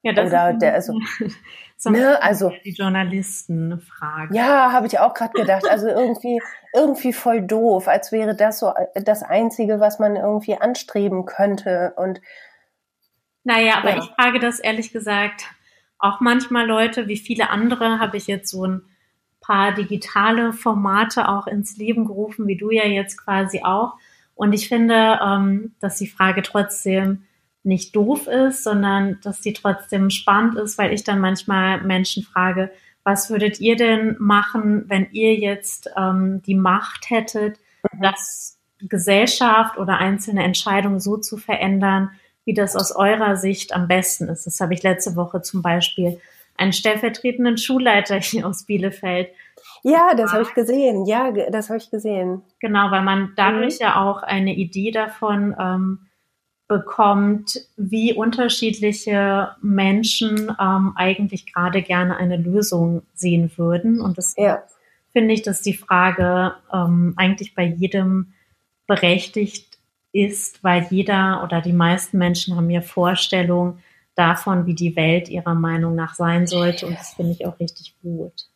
Ja, das Oder ist der, also, [LAUGHS] so ne, also die Journalisten fragen. Ja, habe ich auch gerade gedacht. Also irgendwie, irgendwie voll doof, als wäre das so äh, das Einzige, was man irgendwie anstreben könnte. Und naja, aber ja. ich frage das ehrlich gesagt auch manchmal Leute, wie viele andere, habe ich jetzt so ein paar digitale Formate auch ins Leben gerufen, wie du ja jetzt quasi auch. Und ich finde, ähm, dass die Frage trotzdem nicht doof ist, sondern dass die trotzdem spannend ist, weil ich dann manchmal Menschen frage, was würdet ihr denn machen, wenn ihr jetzt ähm, die Macht hättet, mhm. das Gesellschaft oder einzelne Entscheidungen so zu verändern, wie das aus eurer Sicht am besten ist. Das habe ich letzte Woche zum Beispiel einen stellvertretenden Schulleiter hier aus Bielefeld. Ja, das habe ich gesehen. Ja, das habe ich gesehen. Genau, weil man dadurch mhm. ja auch eine Idee davon ähm, bekommt, wie unterschiedliche Menschen ähm, eigentlich gerade gerne eine Lösung sehen würden. Und das ja. finde ich, dass die Frage ähm, eigentlich bei jedem berechtigt ist, weil jeder oder die meisten Menschen haben ja Vorstellungen davon, wie die Welt ihrer Meinung nach sein sollte. Und das finde ich auch richtig gut.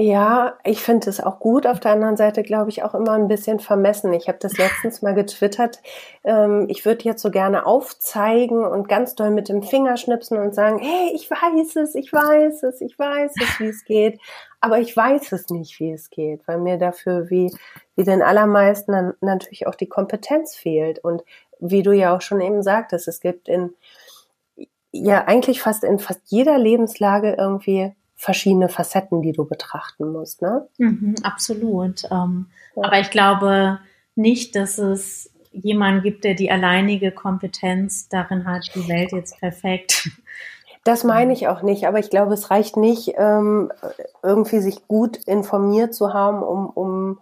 Ja, ich finde es auch gut. Auf der anderen Seite glaube ich auch immer ein bisschen vermessen. Ich habe das letztens mal getwittert. Ähm, ich würde jetzt so gerne aufzeigen und ganz doll mit dem Finger schnipsen und sagen, hey, ich weiß es, ich weiß es, ich weiß es, wie es geht. Aber ich weiß es nicht, wie es geht, weil mir dafür wie, wie den allermeisten dann natürlich auch die Kompetenz fehlt. Und wie du ja auch schon eben sagtest, es gibt in, ja, eigentlich fast in fast jeder Lebenslage irgendwie verschiedene Facetten, die du betrachten musst, ne? Mhm, absolut. Ähm, ja. Aber ich glaube nicht, dass es jemanden gibt, der die alleinige Kompetenz darin hat, die Welt jetzt perfekt. Das meine ich auch nicht, aber ich glaube, es reicht nicht, ähm, irgendwie sich gut informiert zu haben, um, um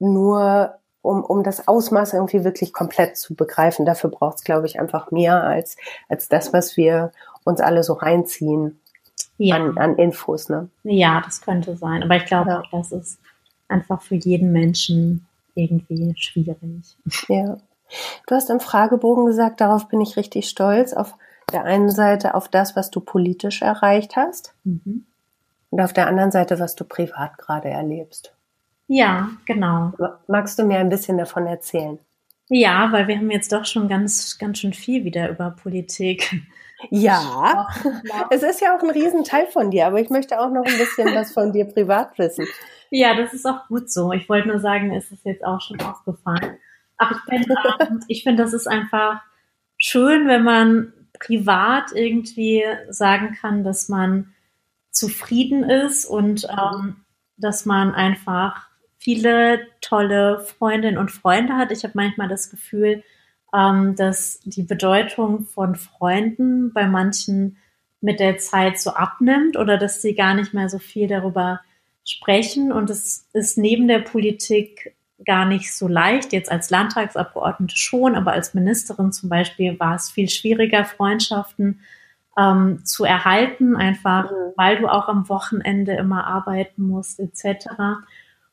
nur um, um das Ausmaß irgendwie wirklich komplett zu begreifen. Dafür braucht es, glaube ich, einfach mehr als, als das, was wir uns alle so reinziehen ja. an, an Infos. Ne? Ja, das könnte sein. Aber ich glaube ja. das ist einfach für jeden Menschen irgendwie schwierig. Ja. Du hast im Fragebogen gesagt, darauf bin ich richtig stolz. Auf der einen Seite auf das, was du politisch erreicht hast. Mhm. Und auf der anderen Seite, was du privat gerade erlebst. Ja, genau. Magst du mir ein bisschen davon erzählen? Ja, weil wir haben jetzt doch schon ganz, ganz schön viel wieder über Politik ja, es ist ja auch ein Riesenteil von dir, aber ich möchte auch noch ein bisschen was von dir privat wissen. Ja, das ist auch gut so. Ich wollte nur sagen, es ist jetzt auch schon aufgefallen. Aber ich finde, ähm, ich finde, das ist einfach schön, wenn man privat irgendwie sagen kann, dass man zufrieden ist und ähm, dass man einfach viele tolle Freundinnen und Freunde hat. Ich habe manchmal das Gefühl, ähm, dass die Bedeutung von Freunden bei manchen mit der Zeit so abnimmt oder dass sie gar nicht mehr so viel darüber sprechen. Und es ist neben der Politik gar nicht so leicht. Jetzt als Landtagsabgeordnete schon, aber als Ministerin zum Beispiel war es viel schwieriger, Freundschaften ähm, zu erhalten, einfach mhm. weil du auch am Wochenende immer arbeiten musst, etc.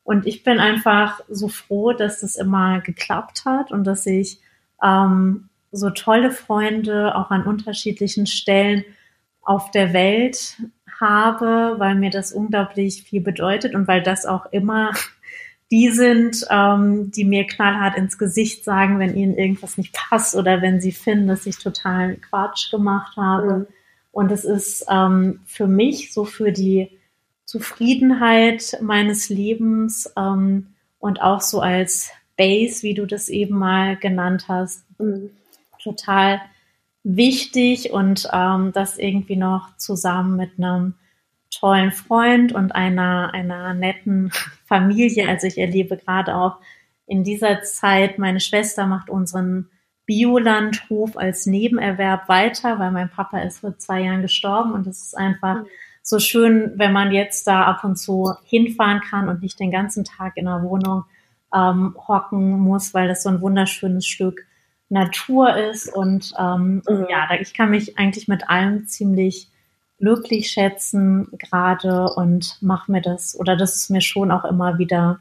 Und ich bin einfach so froh, dass das immer geklappt hat und dass ich ähm, so tolle Freunde auch an unterschiedlichen Stellen auf der Welt habe, weil mir das unglaublich viel bedeutet und weil das auch immer [LAUGHS] die sind, ähm, die mir knallhart ins Gesicht sagen, wenn ihnen irgendwas nicht passt oder wenn sie finden, dass ich total Quatsch gemacht habe. Mhm. Und es ist ähm, für mich so für die Zufriedenheit meines Lebens ähm, und auch so als Base, wie du das eben mal genannt hast, mhm. total wichtig und ähm, das irgendwie noch zusammen mit einem tollen Freund und einer, einer netten [LAUGHS] Familie. Also ich erlebe gerade auch in dieser Zeit, meine Schwester macht unseren Biolandhof als Nebenerwerb weiter, weil mein Papa ist vor zwei Jahren gestorben und es ist einfach mhm. so schön, wenn man jetzt da ab und zu hinfahren kann und nicht den ganzen Tag in der Wohnung ähm, hocken muss, weil das so ein wunderschönes Stück Natur ist. Und ähm, mhm. ja, ich kann mich eigentlich mit allem ziemlich glücklich schätzen gerade und mache mir das, oder das ist mir schon auch immer wieder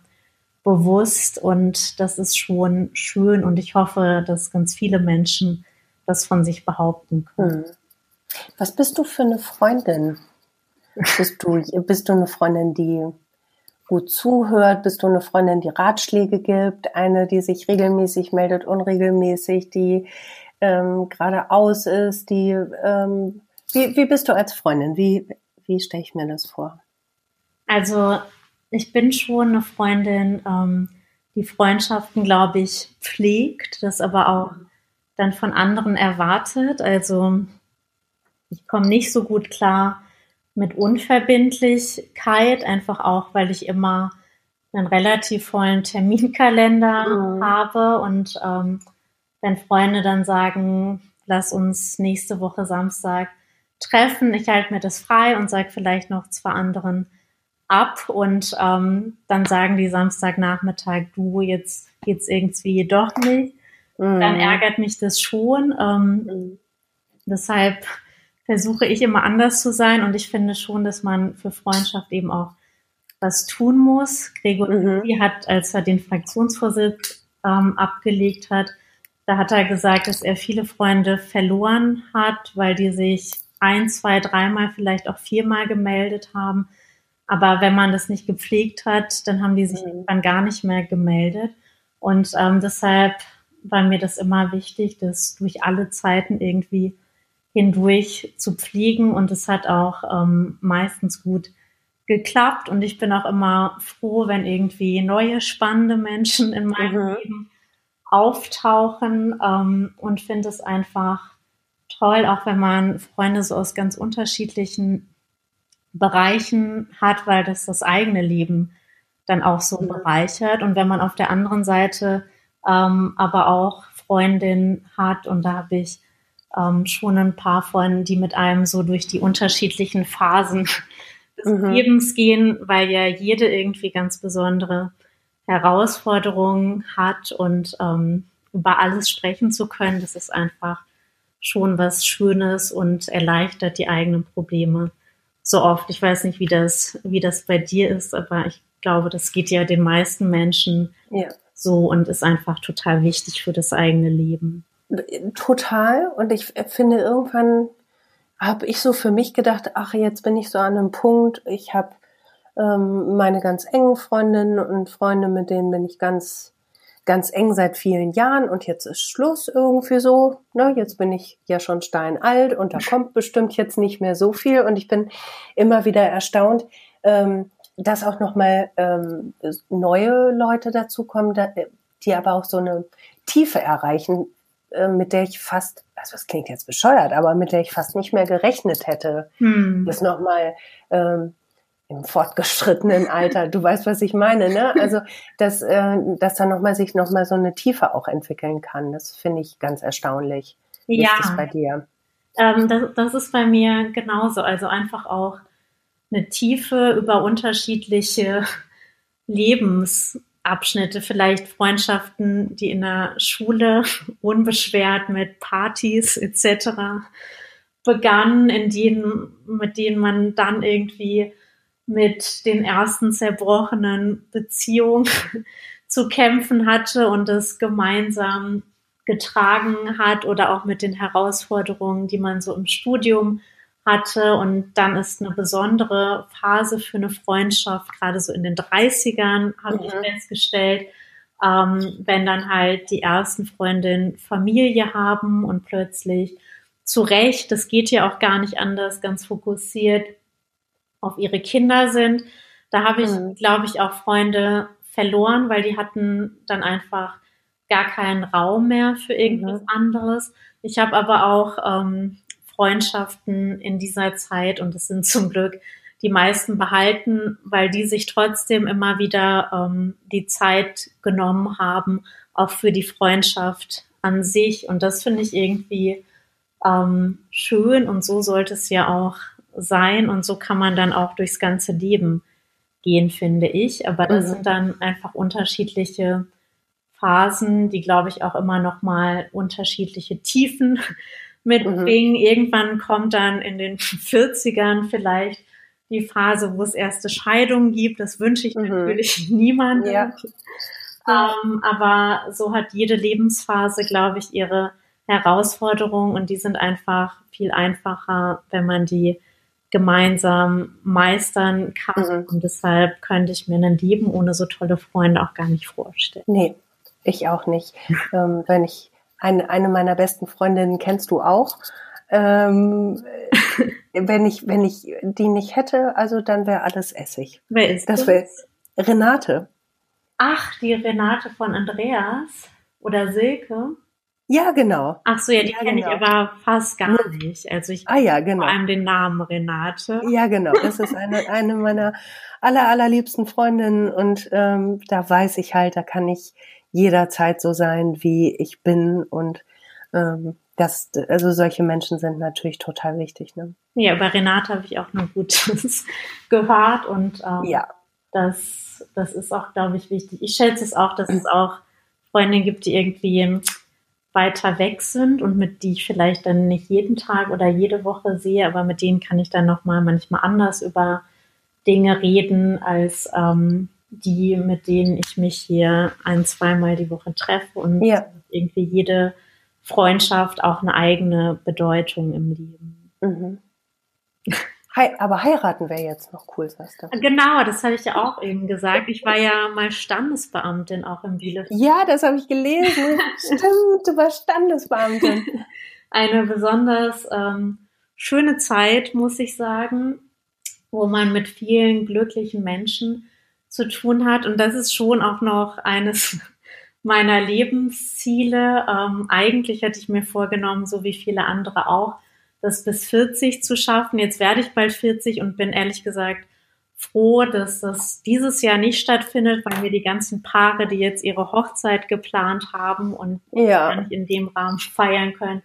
bewusst und das ist schon schön und ich hoffe, dass ganz viele Menschen das von sich behaupten können. Mhm. Was bist du für eine Freundin? Bist du, bist du eine Freundin, die gut zuhört? Bist du eine Freundin, die Ratschläge gibt? Eine, die sich regelmäßig meldet, unregelmäßig, die ähm, geradeaus ist? Die, ähm, wie, wie bist du als Freundin? Wie, wie stelle ich mir das vor? Also ich bin schon eine Freundin, ähm, die Freundschaften, glaube ich, pflegt, das aber auch dann von anderen erwartet. Also ich komme nicht so gut klar mit Unverbindlichkeit, einfach auch, weil ich immer einen relativ vollen Terminkalender mhm. habe und ähm, wenn Freunde dann sagen, lass uns nächste Woche Samstag treffen, ich halte mir das frei und sage vielleicht noch zwei anderen ab und ähm, dann sagen die Samstagnachmittag, du, jetzt geht's irgendwie doch nicht. Mhm. Dann ärgert mich das schon. Ähm, mhm. Deshalb versuche ich immer anders zu sein und ich finde schon, dass man für Freundschaft eben auch was tun muss. Gregor mhm. hat, als er den Fraktionsvorsitz ähm, abgelegt hat, da hat er gesagt, dass er viele Freunde verloren hat, weil die sich ein, zwei, dreimal, vielleicht auch viermal gemeldet haben. Aber wenn man das nicht gepflegt hat, dann haben die sich mhm. dann gar nicht mehr gemeldet. Und ähm, deshalb war mir das immer wichtig, das durch alle Zeiten irgendwie hindurch zu pflegen. Und es hat auch ähm, meistens gut geklappt. Und ich bin auch immer froh, wenn irgendwie neue spannende Menschen in meinem mhm. Leben auftauchen ähm, und finde es einfach toll, auch wenn man Freunde so aus ganz unterschiedlichen Bereichen hat, weil das das eigene Leben dann auch so mhm. bereichert. Und wenn man auf der anderen Seite ähm, aber auch Freundinnen hat, und da habe ich ähm, schon ein paar Freunde, die mit einem so durch die unterschiedlichen Phasen [LAUGHS] des mhm. Lebens gehen, weil ja jede irgendwie ganz besondere Herausforderungen hat und ähm, über alles sprechen zu können, das ist einfach schon was Schönes und erleichtert die eigenen Probleme so oft. Ich weiß nicht, wie das, wie das bei dir ist, aber ich glaube, das geht ja den meisten Menschen ja. so und ist einfach total wichtig für das eigene Leben. Total. Und ich finde, irgendwann habe ich so für mich gedacht, ach, jetzt bin ich so an einem Punkt, ich habe ähm, meine ganz engen Freundinnen und Freunde, mit denen bin ich ganz, ganz eng seit vielen Jahren und jetzt ist Schluss irgendwie so. Ne? Jetzt bin ich ja schon steinalt und da kommt bestimmt jetzt nicht mehr so viel und ich bin immer wieder erstaunt, ähm, dass auch nochmal ähm, neue Leute dazukommen, da, die aber auch so eine Tiefe erreichen, äh, mit der ich fast, also das klingt jetzt bescheuert, aber mit der ich fast nicht mehr gerechnet hätte, hm. das nochmal ähm, im fortgeschrittenen Alter. Du weißt, was ich meine, ne? Also, dass, äh, dass da nochmal sich nochmal so eine Tiefe auch entwickeln kann. Das finde ich ganz erstaunlich. Wie ja. ist das bei dir? Ähm, das, das ist bei mir genauso. Also einfach auch eine Tiefe über unterschiedliche [LAUGHS] Lebensabschnitte, vielleicht Freundschaften, die in der Schule [LAUGHS] unbeschwert mit Partys etc. begannen, in denen, mit denen man dann irgendwie mit den ersten zerbrochenen Beziehungen [LAUGHS] zu kämpfen hatte und es gemeinsam getragen hat oder auch mit den Herausforderungen, die man so im Studium hatte. Und dann ist eine besondere Phase für eine Freundschaft, gerade so in den 30ern, habe mhm. ich festgestellt, ähm, wenn dann halt die ersten Freundinnen Familie haben und plötzlich zu Recht, das geht ja auch gar nicht anders, ganz fokussiert auf ihre Kinder sind. Da habe ich, mhm. glaube ich, auch Freunde verloren, weil die hatten dann einfach gar keinen Raum mehr für irgendwas mhm. anderes. Ich habe aber auch ähm, Freundschaften in dieser Zeit und es sind zum Glück die meisten behalten, weil die sich trotzdem immer wieder ähm, die Zeit genommen haben, auch für die Freundschaft an sich. Und das finde ich irgendwie ähm, schön und so sollte es ja auch sein und so kann man dann auch durchs ganze Leben gehen, finde ich. Aber das mhm. sind dann einfach unterschiedliche Phasen, die, glaube ich, auch immer noch mal unterschiedliche Tiefen mitbringen. Mhm. Irgendwann kommt dann in den [LAUGHS] 40ern vielleicht die Phase, wo es erste Scheidungen gibt. Das wünsche ich mhm. natürlich [LAUGHS] niemandem. Ja. Ähm, aber so hat jede Lebensphase, glaube ich, ihre Herausforderungen und die sind einfach viel einfacher, wenn man die gemeinsam meistern kann. Mhm. Und deshalb könnte ich mir ein Leben ohne so tolle Freunde auch gar nicht vorstellen. Nee, ich auch nicht. [LAUGHS] ähm, wenn ich eine, eine meiner besten Freundinnen kennst du auch. Ähm, [LAUGHS] wenn ich, wenn ich die nicht hätte, also dann wäre alles Essig. Wer ist das? Das wäre Renate. Ach, die Renate von Andreas oder Silke. Ja, genau. Ach so, ja, die Ja, kenne genau. ich aber fast gar nicht. Also ich Ah ja, vor genau. allem den Namen Renate. Ja, genau. Das ist eine, [LAUGHS] eine meiner aller, allerliebsten Freundinnen und ähm, da weiß ich halt, da kann ich jederzeit so sein, wie ich bin und ähm, das, also solche Menschen sind natürlich total wichtig. Ne? Ja, über Renate habe ich auch nur Gutes [LAUGHS] gehört und ähm, Ja, das, das ist auch, glaube ich, wichtig. Ich schätze es auch, dass es auch Freundinnen gibt, die irgendwie weiter weg sind und mit die ich vielleicht dann nicht jeden Tag oder jede Woche sehe, aber mit denen kann ich dann nochmal manchmal anders über Dinge reden, als ähm, die, mit denen ich mich hier ein, zweimal die Woche treffe und Ja. irgendwie jede Freundschaft auch eine eigene Bedeutung im Leben. mhm. Hei, aber heiraten wäre jetzt noch cool, sagst du. Genau, das habe ich ja auch eben gesagt. Ich war ja mal Standesbeamtin auch in Bielefeld. Ja, das habe ich gelesen. Stimmt, du warst Standesbeamtin. Eine besonders ähm, schöne Zeit, muss ich sagen, wo man mit vielen glücklichen Menschen zu tun hat. Und das ist schon auch noch eines [LAUGHS] meiner Lebensziele. Ähm, eigentlich hatte ich mir vorgenommen, so wie viele andere auch, das bis 40 zu schaffen. Jetzt werde ich bald 40 und bin ehrlich gesagt froh, dass das dieses Jahr nicht stattfindet, weil mir die ganzen Paare, die jetzt ihre Hochzeit geplant haben und gar Ja, nicht in dem Rahmen feiern können,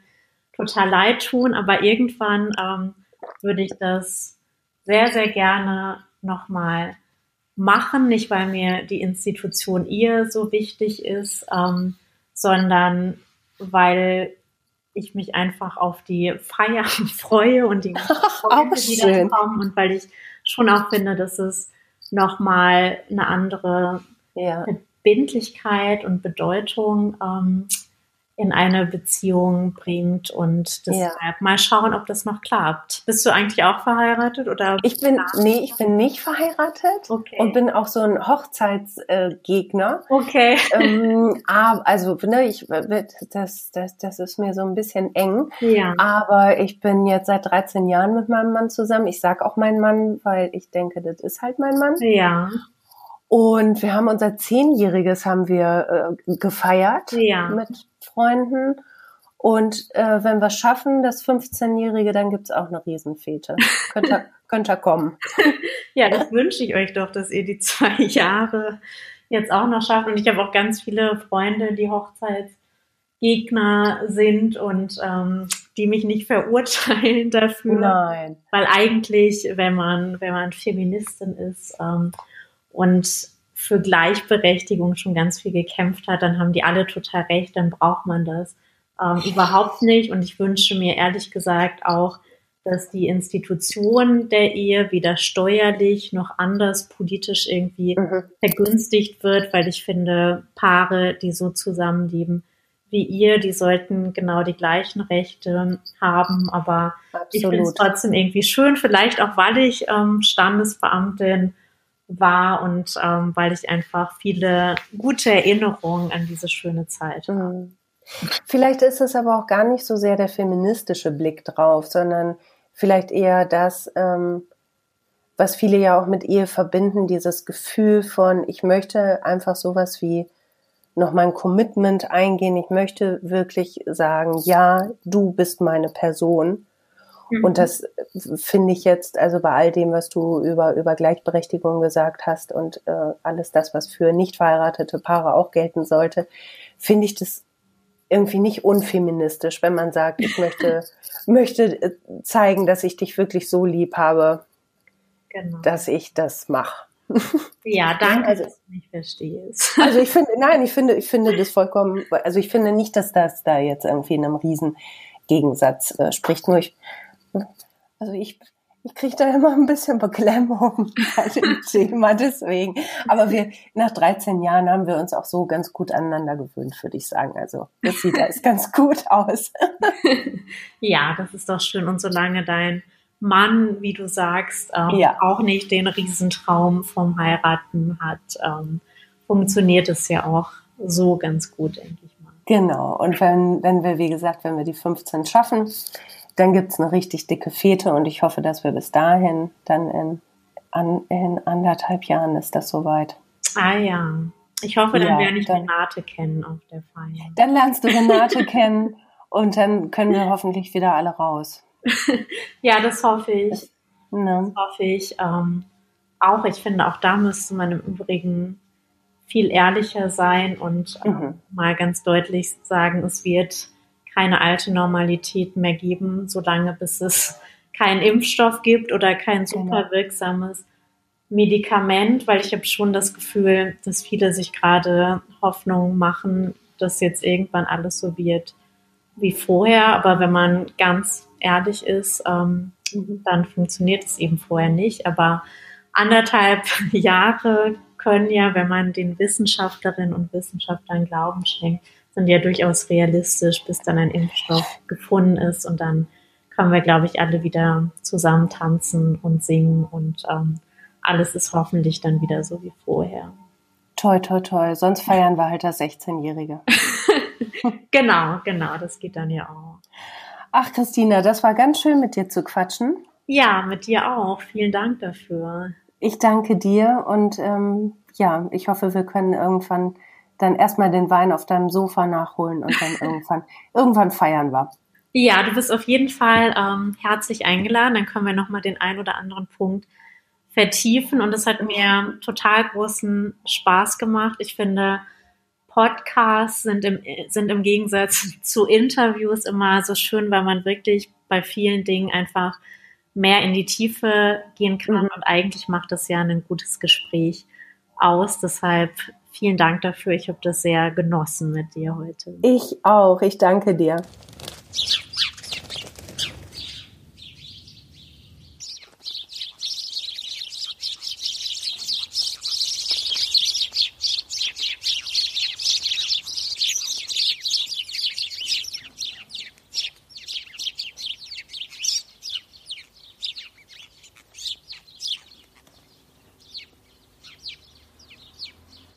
total leid tun. Aber irgendwann ähm, würde ich das sehr, sehr gerne nochmal machen. Nicht, weil mir die Institution ihr so wichtig ist, ähm, sondern weil ich mich einfach auf die Feier [LAUGHS] freue und die [LAUGHS] Freunde, die kommen und weil ich schon auch finde, dass es nochmal eine andere ja. Verbindlichkeit und Bedeutung ähm, in eine Beziehung bringt und deshalb mal schauen, ob das noch klappt. Bist du eigentlich auch verheiratet oder? Ich bin, nee, ich bin nicht verheiratet Okay. und bin auch so ein Hochzeitsgegner. okay. ähm, [LAUGHS] aber, also, ne, ich, das, das, das ist mir so ein bisschen eng. Ja. Aber ich bin jetzt seit 13 Jahren mit meinem Mann zusammen. Ich sag auch mein Mann, weil ich denke, das ist halt mein Mann. Ja. Und wir haben unser Zehnjähriges haben wir äh, gefeiert Ja. mit Freunden. Und äh, wenn wir schaffen, das 15-Jährige, dann gibt's auch eine Riesenfete. Könnt ihr, könnt ihr kommen. [LAUGHS] Ja, das wünsche ich euch doch, dass ihr die zwei [LAUGHS] Jahre jetzt auch noch schafft. Und ich habe auch ganz viele Freunde, die Hochzeitsgegner sind und ähm, die mich nicht verurteilen [LAUGHS] dafür. Nein. Weil eigentlich, wenn man, wenn man Feministin ist ähm, und für Gleichberechtigung schon ganz viel gekämpft hat, dann haben die alle total recht, dann braucht man das ähm, überhaupt nicht. Und ich wünsche mir ehrlich gesagt auch, dass die Institution der Ehe weder steuerlich noch anders politisch irgendwie Mhm. vergünstigt wird, weil ich finde, Paare, die so zusammenleben wie ihr, die sollten genau die gleichen Rechte haben, aber ich finde es Absolut. trotzdem irgendwie schön, vielleicht auch, weil ich ähm, Standesbeamtin war und ähm, weil ich einfach viele gute Erinnerungen an diese schöne Zeit habe. Mhm. Vielleicht ist es aber auch gar nicht so sehr der feministische Blick drauf, sondern vielleicht eher das, ähm, was viele ja auch mit Ehe verbinden, dieses Gefühl von, ich möchte einfach sowas wie noch mein Commitment eingehen. Ich möchte wirklich sagen, ja, du bist meine Person. Mhm. Und das finde ich jetzt, also bei all dem, was du über, über Gleichberechtigung gesagt hast und äh, alles das, was für nicht verheiratete Paare auch gelten sollte, finde ich das irgendwie nicht unfeministisch, wenn man sagt, ich möchte, [LAUGHS] möchte äh, zeigen, dass ich dich wirklich so lieb habe, genau. dass ich das mache. [LAUGHS] ja, danke, also- dass du mich verstehst. Also ich finde, [LAUGHS] nein, ich finde, ich finde das vollkommen, also ich finde nicht, dass das da jetzt irgendwie in einem riesen Gegensatz äh, spricht. Nur ich, also ich, ich kriege da immer ein bisschen Beklemmung [LAUGHS] bei dem [LAUGHS] Thema, deswegen. Aber wir, nach 13 Jahren haben wir uns auch so ganz gut aneinander gewöhnt, würde ich sagen. Also das sieht alles [LAUGHS] ganz gut aus. Ja, das ist doch schön. Und solange dein Mann, wie du sagst, ähm, Ja. auch nicht den Riesentraum vom Heiraten hat, ähm, funktioniert es ja auch so ganz gut, denke ich mal. Genau. Und wenn, wenn wir, wie gesagt, wenn wir die 15 schaffen, dann gibt's eine richtig dicke Fete und ich hoffe, dass wir bis dahin, dann in, an, in anderthalb Jahren ist das soweit. Ah ja. Ich hoffe, dann ja, werde ich dann, Renate kennen auf der Feier. Dann lernst du Renate [LAUGHS] kennen und dann können wir hoffentlich wieder alle raus. [LAUGHS] ja, das hoffe ich. Ne? Das hoffe ich. Ähm, auch, ich finde, auch da müsste man im Übrigen viel ehrlicher sein und äh, mhm. mal ganz deutlich sagen, es wird keine alte Normalität mehr geben, solange bis es keinen Impfstoff gibt oder kein genau. super wirksames Medikament, weil ich habe schon das Gefühl, dass viele sich gerade Hoffnung machen, dass jetzt irgendwann alles so wird wie vorher. Aber wenn man ganz ehrlich ist, ähm, mhm. dann funktioniert es eben vorher nicht. Aber anderthalb [LAUGHS] Jahre können ja, wenn man den Wissenschaftlerinnen und Wissenschaftlern Glauben schenkt, sind ja durchaus realistisch, bis dann ein Impfstoff gefunden ist und dann können wir, glaube ich, alle wieder zusammen tanzen und singen und ähm, alles ist hoffentlich dann wieder so wie vorher. Toi, toi, toi. Sonst feiern wir halt das 16-Jährige. [LAUGHS] genau, genau, das geht dann ja auch. Ach, Christina, das war ganz schön mit dir zu quatschen. Ja, mit dir auch. Vielen Dank dafür. Ich danke dir und ähm, ja, ich hoffe, wir können irgendwann dann erstmal den Wein auf deinem Sofa nachholen und dann [LAUGHS] irgendwann, irgendwann feiern wir. Ja, du bist auf jeden Fall ähm, herzlich eingeladen. Dann können wir nochmal den einen oder anderen Punkt vertiefen. Und es hat mir total großen Spaß gemacht. Ich finde, Podcasts sind im, sind im Gegensatz [LAUGHS] zu Interviews immer so schön, weil man wirklich bei vielen Dingen einfach mehr in die Tiefe gehen kann. Mhm. Und eigentlich macht das ja ein gutes Gespräch aus. Deshalb vielen Dank dafür. Ich habe das sehr genossen mit dir heute. Ich auch. Ich danke dir.